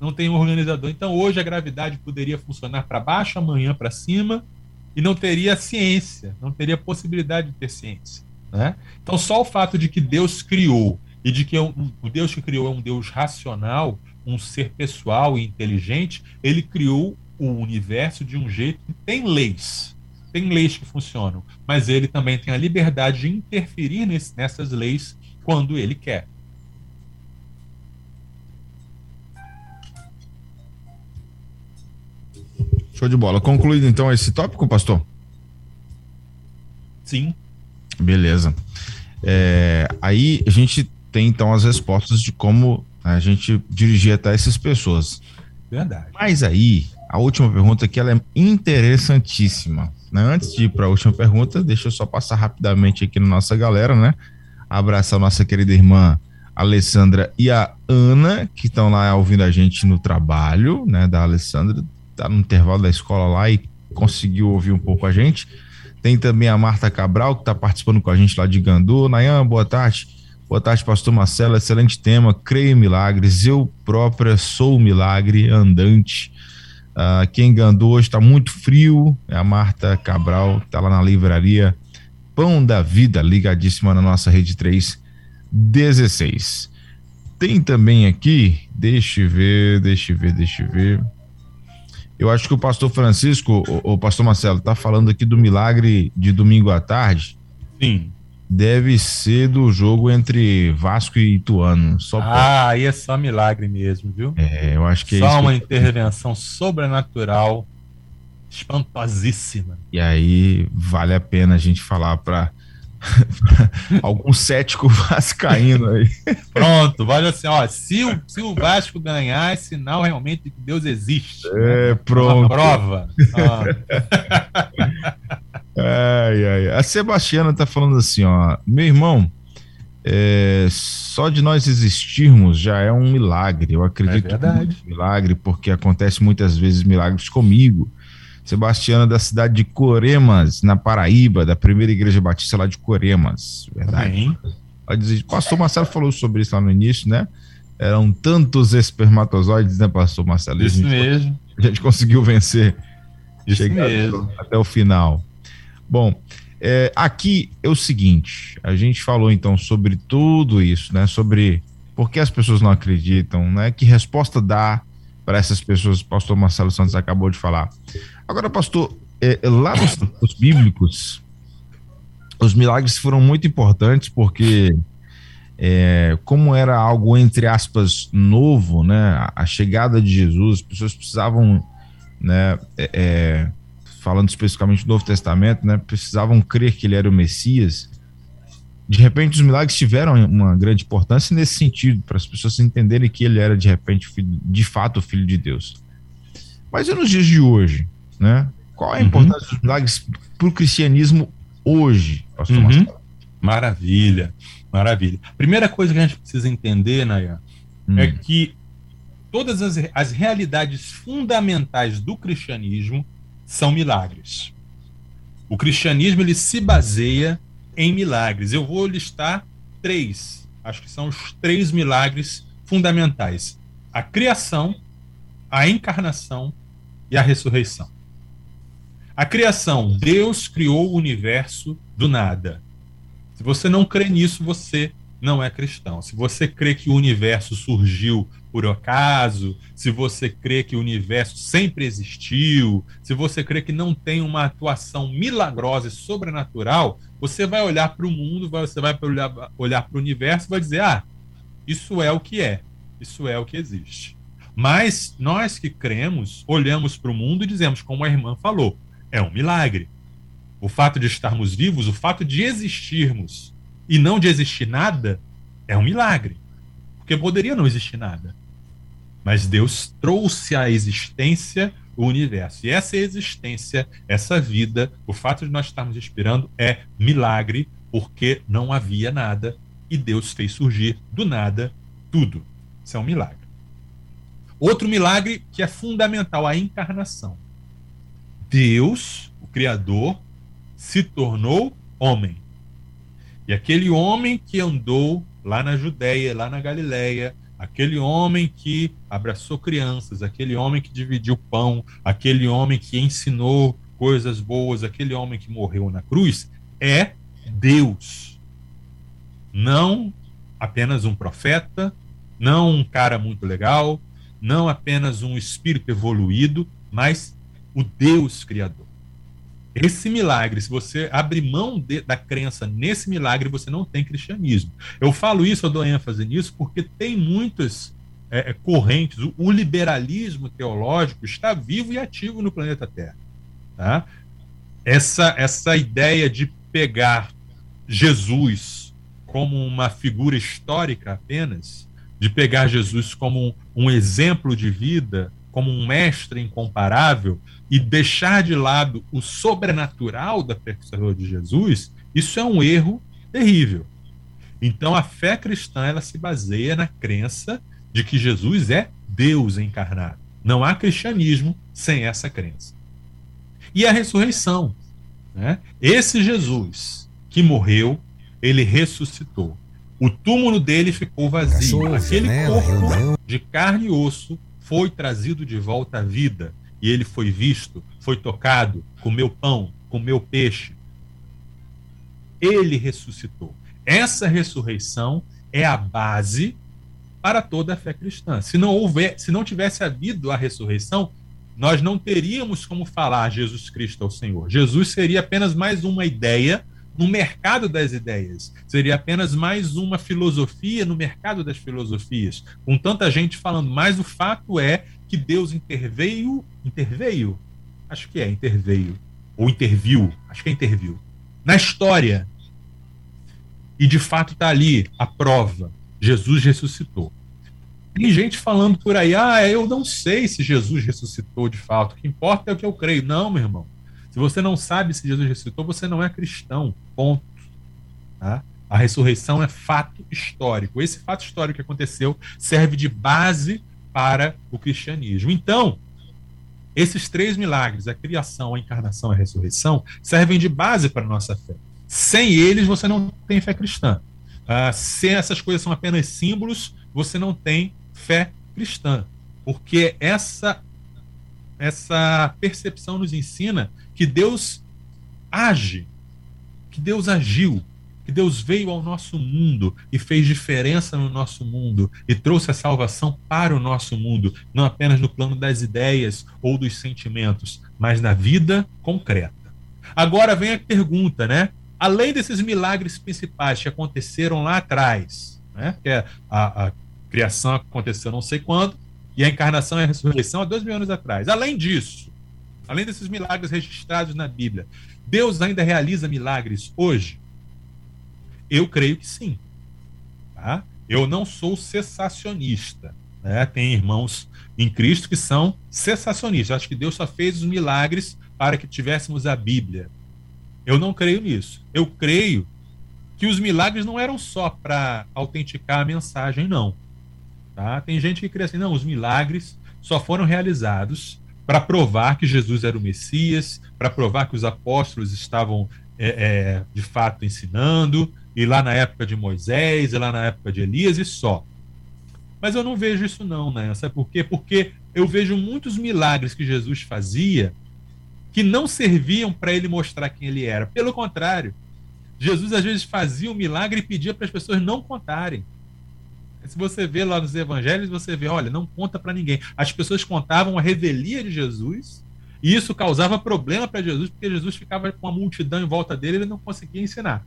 não tem um organizador. Então, hoje a gravidade poderia funcionar para baixo, amanhã para cima, e não teria ciência, não teria possibilidade de ter ciência. Né? Então, só o fato de que Deus criou e de que é um, o Deus que criou é um Deus racional, um ser pessoal e inteligente, ele criou o universo de um jeito que tem leis. Tem leis que funcionam, mas ele também tem a liberdade de interferir nesse, nessas leis quando ele quer. Show de bola. Concluído então esse tópico, pastor? Sim. Beleza. É, aí a gente tem então as respostas de como a gente dirigir até essas pessoas. Verdade. Mas aí, a última pergunta aqui ela é interessantíssima. Né? Antes de ir para a última pergunta, deixa eu só passar rapidamente aqui na nossa galera, né? Abraçar a nossa querida irmã Alessandra e a Ana, que estão lá ouvindo a gente no trabalho, né? Da Alessandra, tá no intervalo da escola lá e conseguiu ouvir um pouco a gente. Tem também a Marta Cabral, que está participando com a gente lá de Gandu. Nayan, boa tarde. Boa tarde, pastor Marcelo. Excelente tema. Creio em milagres. Eu própria sou o milagre andante. Uh, aqui em Gandu hoje está muito frio. É a Marta Cabral, que está lá na livraria Pão da Vida, ligadíssima na nossa rede 316. Tem também aqui, deixa eu ver, deixa eu ver, deixa eu ver. Eu acho que o pastor Francisco, o, o pastor Marcelo, está falando aqui do milagre de domingo à tarde. Sim. Deve ser do jogo entre Vasco e Ituano. Só ah, aí é só milagre mesmo, viu? É, eu acho que é Só uma que... intervenção sobrenatural espantosíssima. E aí vale a pena a gente falar para [LAUGHS] algum cético [LAUGHS] vascaíno aí. Pronto, vale assim, ó, se o, se o Vasco ganhar, é sinal realmente de que Deus existe. É, né? pronto. Uma prova. [LAUGHS] ai, ai. A Sebastiana tá falando assim, ó, meu irmão, é, só de nós existirmos já é um milagre. Eu acredito é é um milagre, porque acontece muitas vezes milagres comigo. Sebastiana da cidade de Coremas, na Paraíba, da primeira igreja batista lá de Coremas. Verdade. Dizer, pastor Marcelo falou sobre isso lá no início, né? Eram tantos espermatozoides, né, pastor Marcelo? Isso a mesmo. A gente conseguiu vencer. Isso mesmo. Até o final. Bom, é, aqui é o seguinte: a gente falou então sobre tudo isso, né? Sobre por que as pessoas não acreditam, né? Que resposta dá para essas pessoas, o pastor Marcelo Santos acabou de falar. Agora, pastor, é, é, lá nos, nos bíblicos, os milagres foram muito importantes porque, é, como era algo, entre aspas, novo, né? A chegada de Jesus, as pessoas precisavam, né? É, é falando especificamente do Novo Testamento, né? Precisavam crer que ele era o Messias de repente os milagres tiveram uma grande importância nesse sentido, para as pessoas entenderem que ele era de repente de fato o filho de Deus. Mas e nos dias de hoje, né? Qual é a uhum. importância dos milagres para o cristianismo hoje, pastor uhum. Maravilha, maravilha. Primeira coisa que a gente precisa entender, Naya, hum. é que todas as, as realidades fundamentais do cristianismo são milagres. O cristianismo ele se baseia em milagres. Eu vou listar três. Acho que são os três milagres fundamentais: a criação, a encarnação e a ressurreição. A criação, Deus criou o universo do nada. Se você não crê nisso, você não é cristão. Se você crê que o universo surgiu por acaso, se você crê que o universo sempre existiu, se você crê que não tem uma atuação milagrosa e sobrenatural, você vai olhar para o mundo, você vai olhar, olhar para o universo e vai dizer: ah, isso é o que é, isso é o que existe. Mas nós que cremos, olhamos para o mundo e dizemos, como a irmã falou, é um milagre. O fato de estarmos vivos, o fato de existirmos e não de existir nada, é um milagre. Porque poderia não existir nada. mas Deus trouxe à existência o universo. E essa existência, essa vida, o fato de nós estarmos respirando é milagre, porque não havia nada e Deus fez surgir do nada tudo. Isso é um milagre. Outro milagre que é fundamental, a encarnação. Deus, o Criador, se tornou homem. E aquele homem que andou lá na Judéia, lá na Galiléia, aquele homem que abraçou crianças, aquele homem que dividiu pão, aquele homem que ensinou coisas boas, aquele homem que morreu na cruz, é Deus. Não apenas um profeta, não um cara muito legal, não apenas um espírito evoluído, mas o Deus Criador. Esse milagre, se você abrir mão de, da crença nesse milagre, você não tem cristianismo. Eu falo isso, eu dou ênfase nisso, porque tem muitas é, é, correntes. O, o, liberalismo teológico está vivo e ativo no planeta Terra. Tá? Essa, essa ideia de pegar Jesus como uma figura histórica apenas, de pegar Jesus como um, um exemplo de vida, como um mestre incomparável, e deixar de lado o sobrenatural da pessoa de Jesus, isso é um erro terrível. Então a fé cristã ela se baseia na crença de que Jesus é Deus encarnado. Não há cristianismo sem essa crença. E a ressurreição. Né? Esse Jesus que morreu, ele ressuscitou. O túmulo dele ficou vazio. Aquele né? corpo de carne e osso foi trazido de volta à vida e ele foi visto, foi tocado, comeu pão, comeu peixe. Ele ressuscitou. Essa ressurreição é a base para toda a fé cristã. Se não houver, se não tivesse havido a ressurreição, nós não teríamos como falar Jesus Cristo ao Senhor. Jesus seria apenas mais uma ideia no mercado das ideias. Seria apenas mais uma filosofia no mercado das filosofias, com tanta gente falando. Mas o fato é que Deus interveio, interveio, acho que é interveio, ou interviu, acho que é interviu, na história. E de fato está ali a prova: Jesus ressuscitou. Tem gente falando por aí, ah, eu não sei se Jesus ressuscitou de fato, o que importa é o que eu creio. Não, meu irmão. Se você não sabe se Jesus ressuscitou, você não é cristão. Ponto. Tá? A ressurreição é fato histórico. Esse fato histórico que aconteceu serve de base para o cristianismo. Então, esses três milagres, a criação, a encarnação e a ressurreição, servem de base para a nossa fé. Sem eles, você não tem fé cristã. Uh, se essas coisas são apenas símbolos, você não tem fé cristã. Porque essa, essa percepção nos ensina que Deus age, que Deus agiu, que Deus veio ao nosso mundo e fez diferença no nosso mundo e trouxe a salvação para o nosso mundo, não apenas no plano das ideias ou dos sentimentos, mas na vida concreta. Agora vem a pergunta, né? Além desses milagres principais que aconteceram lá atrás, né? Que é a, a criação aconteceu não sei quando e a encarnação e a ressurreição há dois mil anos atrás. Além disso, além desses milagres registrados na Bíblia, Deus ainda realiza milagres hoje? Eu creio que sim. Tá? Eu não sou cessacionista. Né? Tem irmãos em Cristo que são cessacionistas. Acho que Deus só fez os milagres para que tivéssemos a Bíblia. Eu não creio nisso. Eu creio que os milagres não eram só para autenticar a mensagem, não. Tá? Tem gente que crê assim, não, os milagres só foram realizados para provar que Jesus era o Messias, para provar que os apóstolos estavam é, é, de fato ensinando, e lá na época de Moisés, e lá na época de Elias, e só. Mas eu não vejo isso não, né? Sabe por quê? Porque eu vejo muitos milagres que Jesus fazia que não serviam para ele mostrar quem ele era. Pelo contrário, Jesus às vezes fazia um milagre e pedia para as pessoas não contarem. Se você vê lá nos evangelhos, você vê, olha, não conta para ninguém. As pessoas contavam a revelia de Jesus e isso causava problema para Jesus, porque Jesus ficava com a multidão em volta dele e ele não conseguia ensinar.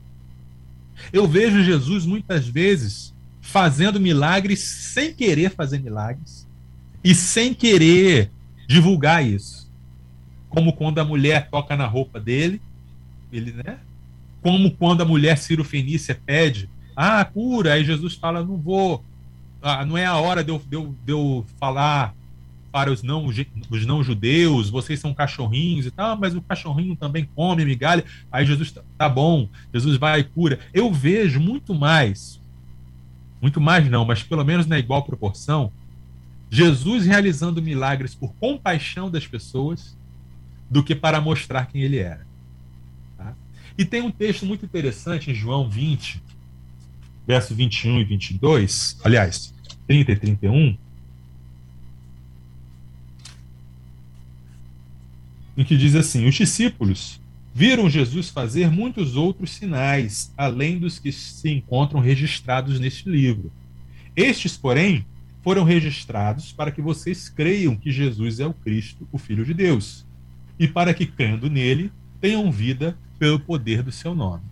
Eu vejo Jesus muitas vezes fazendo milagres sem querer fazer milagres e sem querer divulgar isso. Como quando a mulher toca na roupa dele, ele, né? Como quando a mulher Ciro Fenícia pede, ah, cura, aí Jesus fala, não vou. Ah, não é a hora de eu, de eu, de eu falar para os não, os não judeus, vocês são cachorrinhos e tal, mas o cachorrinho também come migalha. Aí Jesus, tá, tá bom, Jesus vai e cura. Eu vejo muito mais, muito mais não, mas pelo menos na igual proporção, Jesus realizando milagres por compaixão das pessoas do que para mostrar quem ele era. Tá? E tem um texto muito interessante em João 20, verso 21 e 22, aliás, 30 e 31, em que diz assim: Os discípulos viram Jesus fazer muitos outros sinais, além dos que se encontram registrados neste livro. Estes, porém, foram registrados para que vocês creiam que Jesus é o Cristo, o Filho de Deus, e para que, crendo nele, tenham vida pelo poder do seu nome.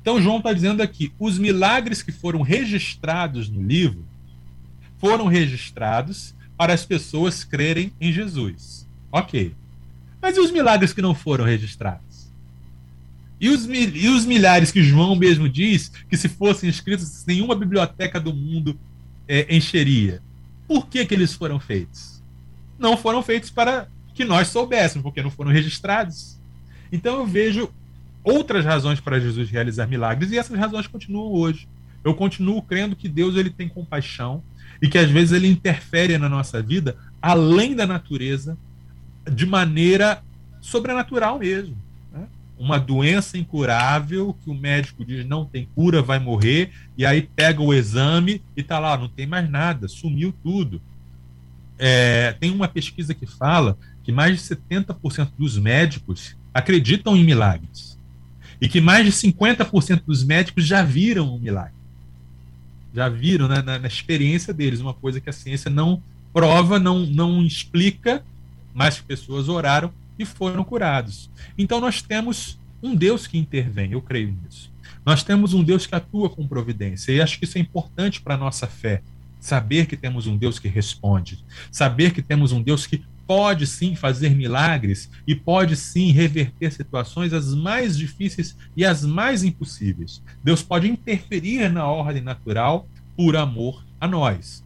Então, João está dizendo aqui: os milagres que foram registrados no livro foram registrados para as pessoas crerem em Jesus. Ok. Mas e os milagres que não foram registrados? E os, e os milhares que João mesmo diz que, se fossem escritos, nenhuma biblioteca do mundo é, encheria? Por que, que eles foram feitos? Não foram feitos para que nós soubéssemos, porque não foram registrados. Então eu vejo outras razões para Jesus realizar milagres e essas razões continuam hoje. Eu continuo crendo que Deus ele tem compaixão e que às vezes ele interfere na nossa vida além da natureza de maneira sobrenatural mesmo. Né? Uma doença incurável que o médico diz não tem cura, vai morrer, e aí pega o exame e tá lá, não tem mais nada, sumiu tudo. É, tem uma pesquisa que fala que mais de 70% dos médicos acreditam em milagres. E que mais de 50% dos médicos já viram um milagre. Já viram né, na, na experiência deles, uma coisa que a ciência não prova, não, não explica, mas que pessoas oraram e foram curados. Então nós temos um Deus que intervém, eu creio nisso. Nós temos um Deus que atua com providência, e acho que isso é importante para a nossa fé. Saber que temos um Deus que responde, saber que temos um Deus que pode sim fazer milagres e pode sim reverter situações as mais difíceis e as mais impossíveis. Deus pode interferir na ordem natural por amor a nós.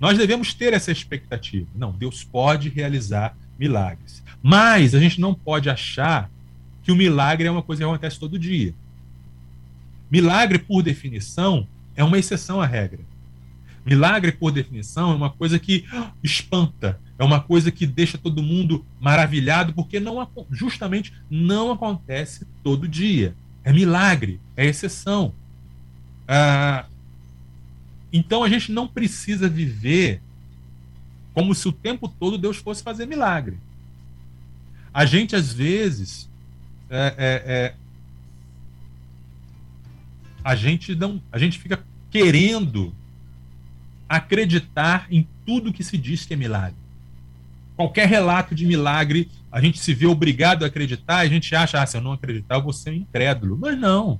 Nós devemos ter essa expectativa. Não, Deus pode realizar milagres. Mas a gente não pode achar que o milagre é uma coisa que acontece todo dia. Milagre, por definição, é uma exceção à regra. Milagre, por definição, é uma coisa que espanta, é uma coisa que deixa todo mundo maravilhado, porque não justamente não acontece todo dia. É milagre, é exceção. Ah, então a gente não precisa viver como se o tempo todo Deus fosse fazer milagre. A gente, às vezes, é, é, é, a gente não, a gente fica querendo acreditar em tudo que se diz que é milagre. Qualquer relato de milagre, a gente se vê obrigado a acreditar, a gente acha, ah, se eu não acreditar, eu vou ser um incrédulo. Mas não.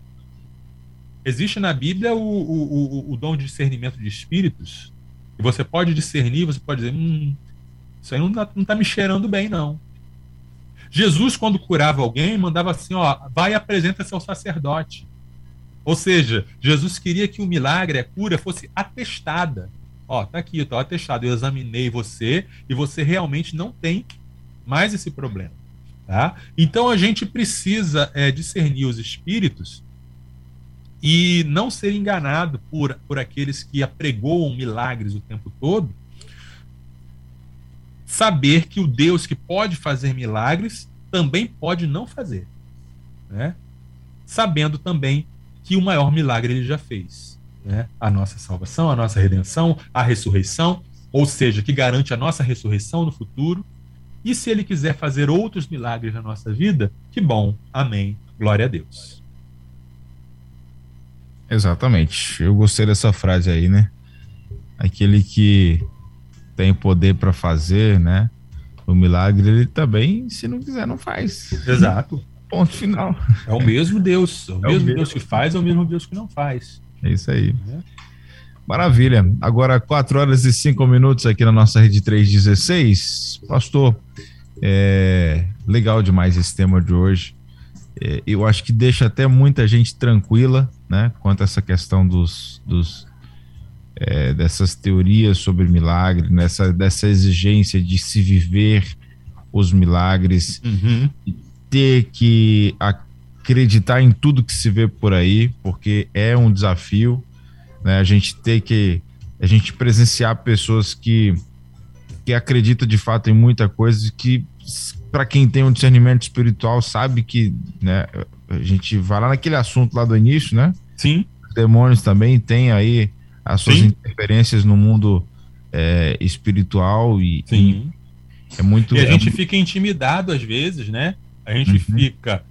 Existe na Bíblia o, o, o, o dom de discernimento de espíritos. E você pode discernir, você pode dizer, hum, isso aí não está tá me cheirando bem, não. Jesus, quando curava alguém, mandava assim, ó, vai e apresenta-se ao sacerdote. Ou seja, Jesus queria que o milagre, a cura, fosse atestada. Ó, tá aqui, tô atestado, eu examinei você e você realmente não tem mais esse problema. Tá? Então a gente precisa é, discernir os espíritos e não ser enganado por, por aqueles que apregoam milagres o tempo todo, saber que o Deus que pode fazer milagres também pode não fazer, né? sabendo também que o maior milagre ele já fez, né? a nossa salvação, a nossa redenção, a ressurreição, ou seja, que garante a nossa ressurreição no futuro. E se ele quiser fazer outros milagres na nossa vida, que bom, amém, glória a Deus. Exatamente. Eu gostei dessa frase aí, né? Aquele que tem poder para fazer, né? O milagre, ele também, se não quiser, não faz. Exato. Ponto final. É o mesmo Deus. É o, é mesmo, o mesmo Deus que faz, é o mesmo Deus que não faz. É isso aí. É. Maravilha. Agora, 4 horas e 5 minutos aqui na nossa rede 316. Pastor, é legal demais esse tema de hoje. É, eu acho que deixa até muita gente tranquila, né, quanto a essa questão dos, dos é, dessas teorias sobre milagre, nessa, dessa exigência de se viver os milagres, uhum. ter que acreditar em tudo que se vê por aí, porque é um desafio, né? A gente ter que a gente presenciar pessoas que que acreditam de fato em muita coisa que para quem tem um discernimento espiritual sabe que, né, a gente vai lá naquele assunto lá do início, né? Sim. Os demônios também têm aí as suas Sim. interferências no mundo é, espiritual e, Sim. E é muito. E a é gente fica intimidado às vezes, né? A gente uhum. fica.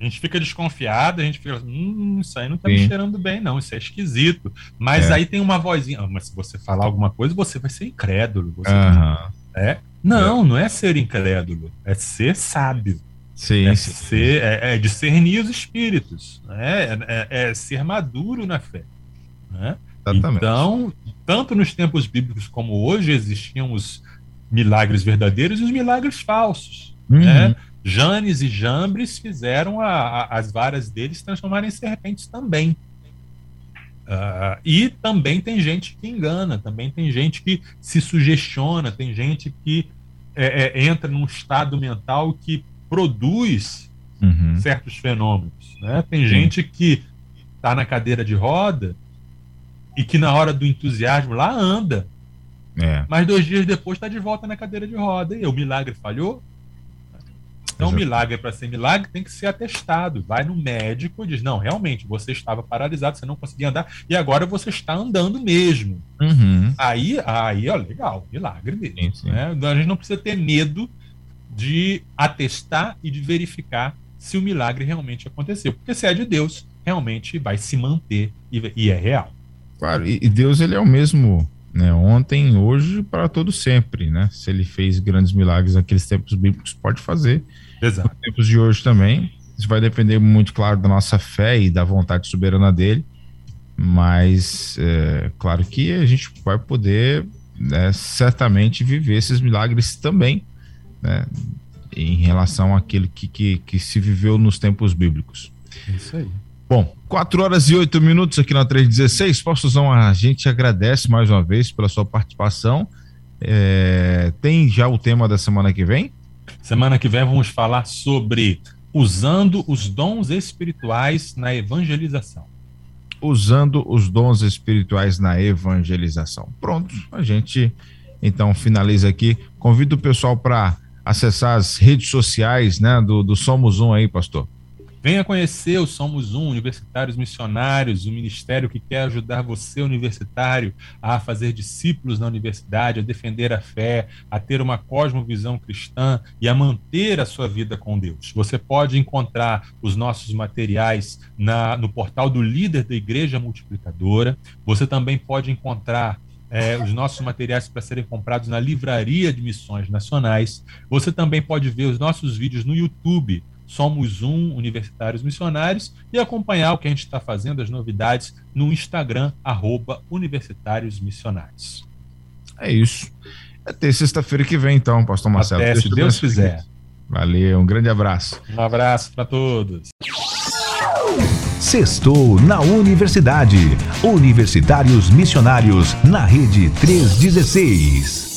A gente fica desconfiado, a gente fica, hum, isso aí não tá Sim. me cheirando bem, não, isso é esquisito. Mas é. aí tem uma vozinha, ah, mas se você falar alguma coisa, você vai ser incrédulo. Você uhum. é? Não, é. não é ser incrédulo, é ser sábio. Sim, é, sim. Ser, é, é discernir os espíritos, né? é, é, é ser maduro na fé. Né? Então, tanto nos tempos bíblicos como hoje existiam os milagres verdadeiros e os milagres falsos. Uhum. Né? Janes e Jambres fizeram a, a, as varas deles transformarem em serpentes também. Uh, e também tem gente que engana, também tem gente que se sugestiona, tem gente que é, é, entra num estado mental que produz uhum. certos fenômenos. Né? Tem Sim. gente que está na cadeira de roda e que na hora do entusiasmo lá anda. É. Mas dois dias depois está de volta na cadeira de roda. E o milagre falhou? Então, Exato. milagre para ser milagre tem que ser atestado. Vai no médico e diz: não, realmente, você estava paralisado, você não conseguia andar, e agora você está andando mesmo. Uhum. Aí, aí, ó, legal, milagre mesmo. Sim, sim. Né? A gente não precisa ter medo de atestar e de verificar se o milagre realmente aconteceu. Porque se é de Deus, realmente vai se manter e, e é real. Claro, e Deus ele é o mesmo né, ontem, hoje, para todo sempre, né? Se ele fez grandes milagres naqueles tempos bíblicos, pode fazer Exato. nos tempos de hoje também. Isso vai depender muito, claro, da nossa fé e da vontade soberana dele, mas é, claro que a gente vai poder né, certamente viver esses milagres também, né, em relação àquilo que, que, que se viveu nos tempos bíblicos. Isso aí. Bom, 4 horas e 8 minutos aqui na 316. Faustuzão, a gente agradece mais uma vez pela sua participação. É, tem já o tema da semana que vem? Semana que vem vamos falar sobre usando os dons espirituais na evangelização. Usando os dons espirituais na evangelização. Pronto, a gente então finaliza aqui. Convido o pessoal para acessar as redes sociais né, do, do Somos Um aí, pastor. Venha conhecer o Somos Um, Universitários Missionários, o ministério que quer ajudar você, universitário, a fazer discípulos na universidade, a defender a fé, a ter uma cosmovisão cristã e a manter a sua vida com Deus. Você pode encontrar os nossos materiais na, no portal do líder da Igreja Multiplicadora. Você também pode encontrar é, os nossos materiais para serem comprados na Livraria de Missões Nacionais. Você também pode ver os nossos vídeos no YouTube Somos Um Universitários Missionários e acompanhar o que a gente está fazendo, as novidades, no Instagram, arroba Universitários Missionários. É isso. Até sexta-feira que vem, então, Pastor Marcelo. Até, se Deus, Deus quiser. Valeu, um grande abraço. Um abraço para todos. Sextou na Universidade. Universitários Missionários na Rede 316.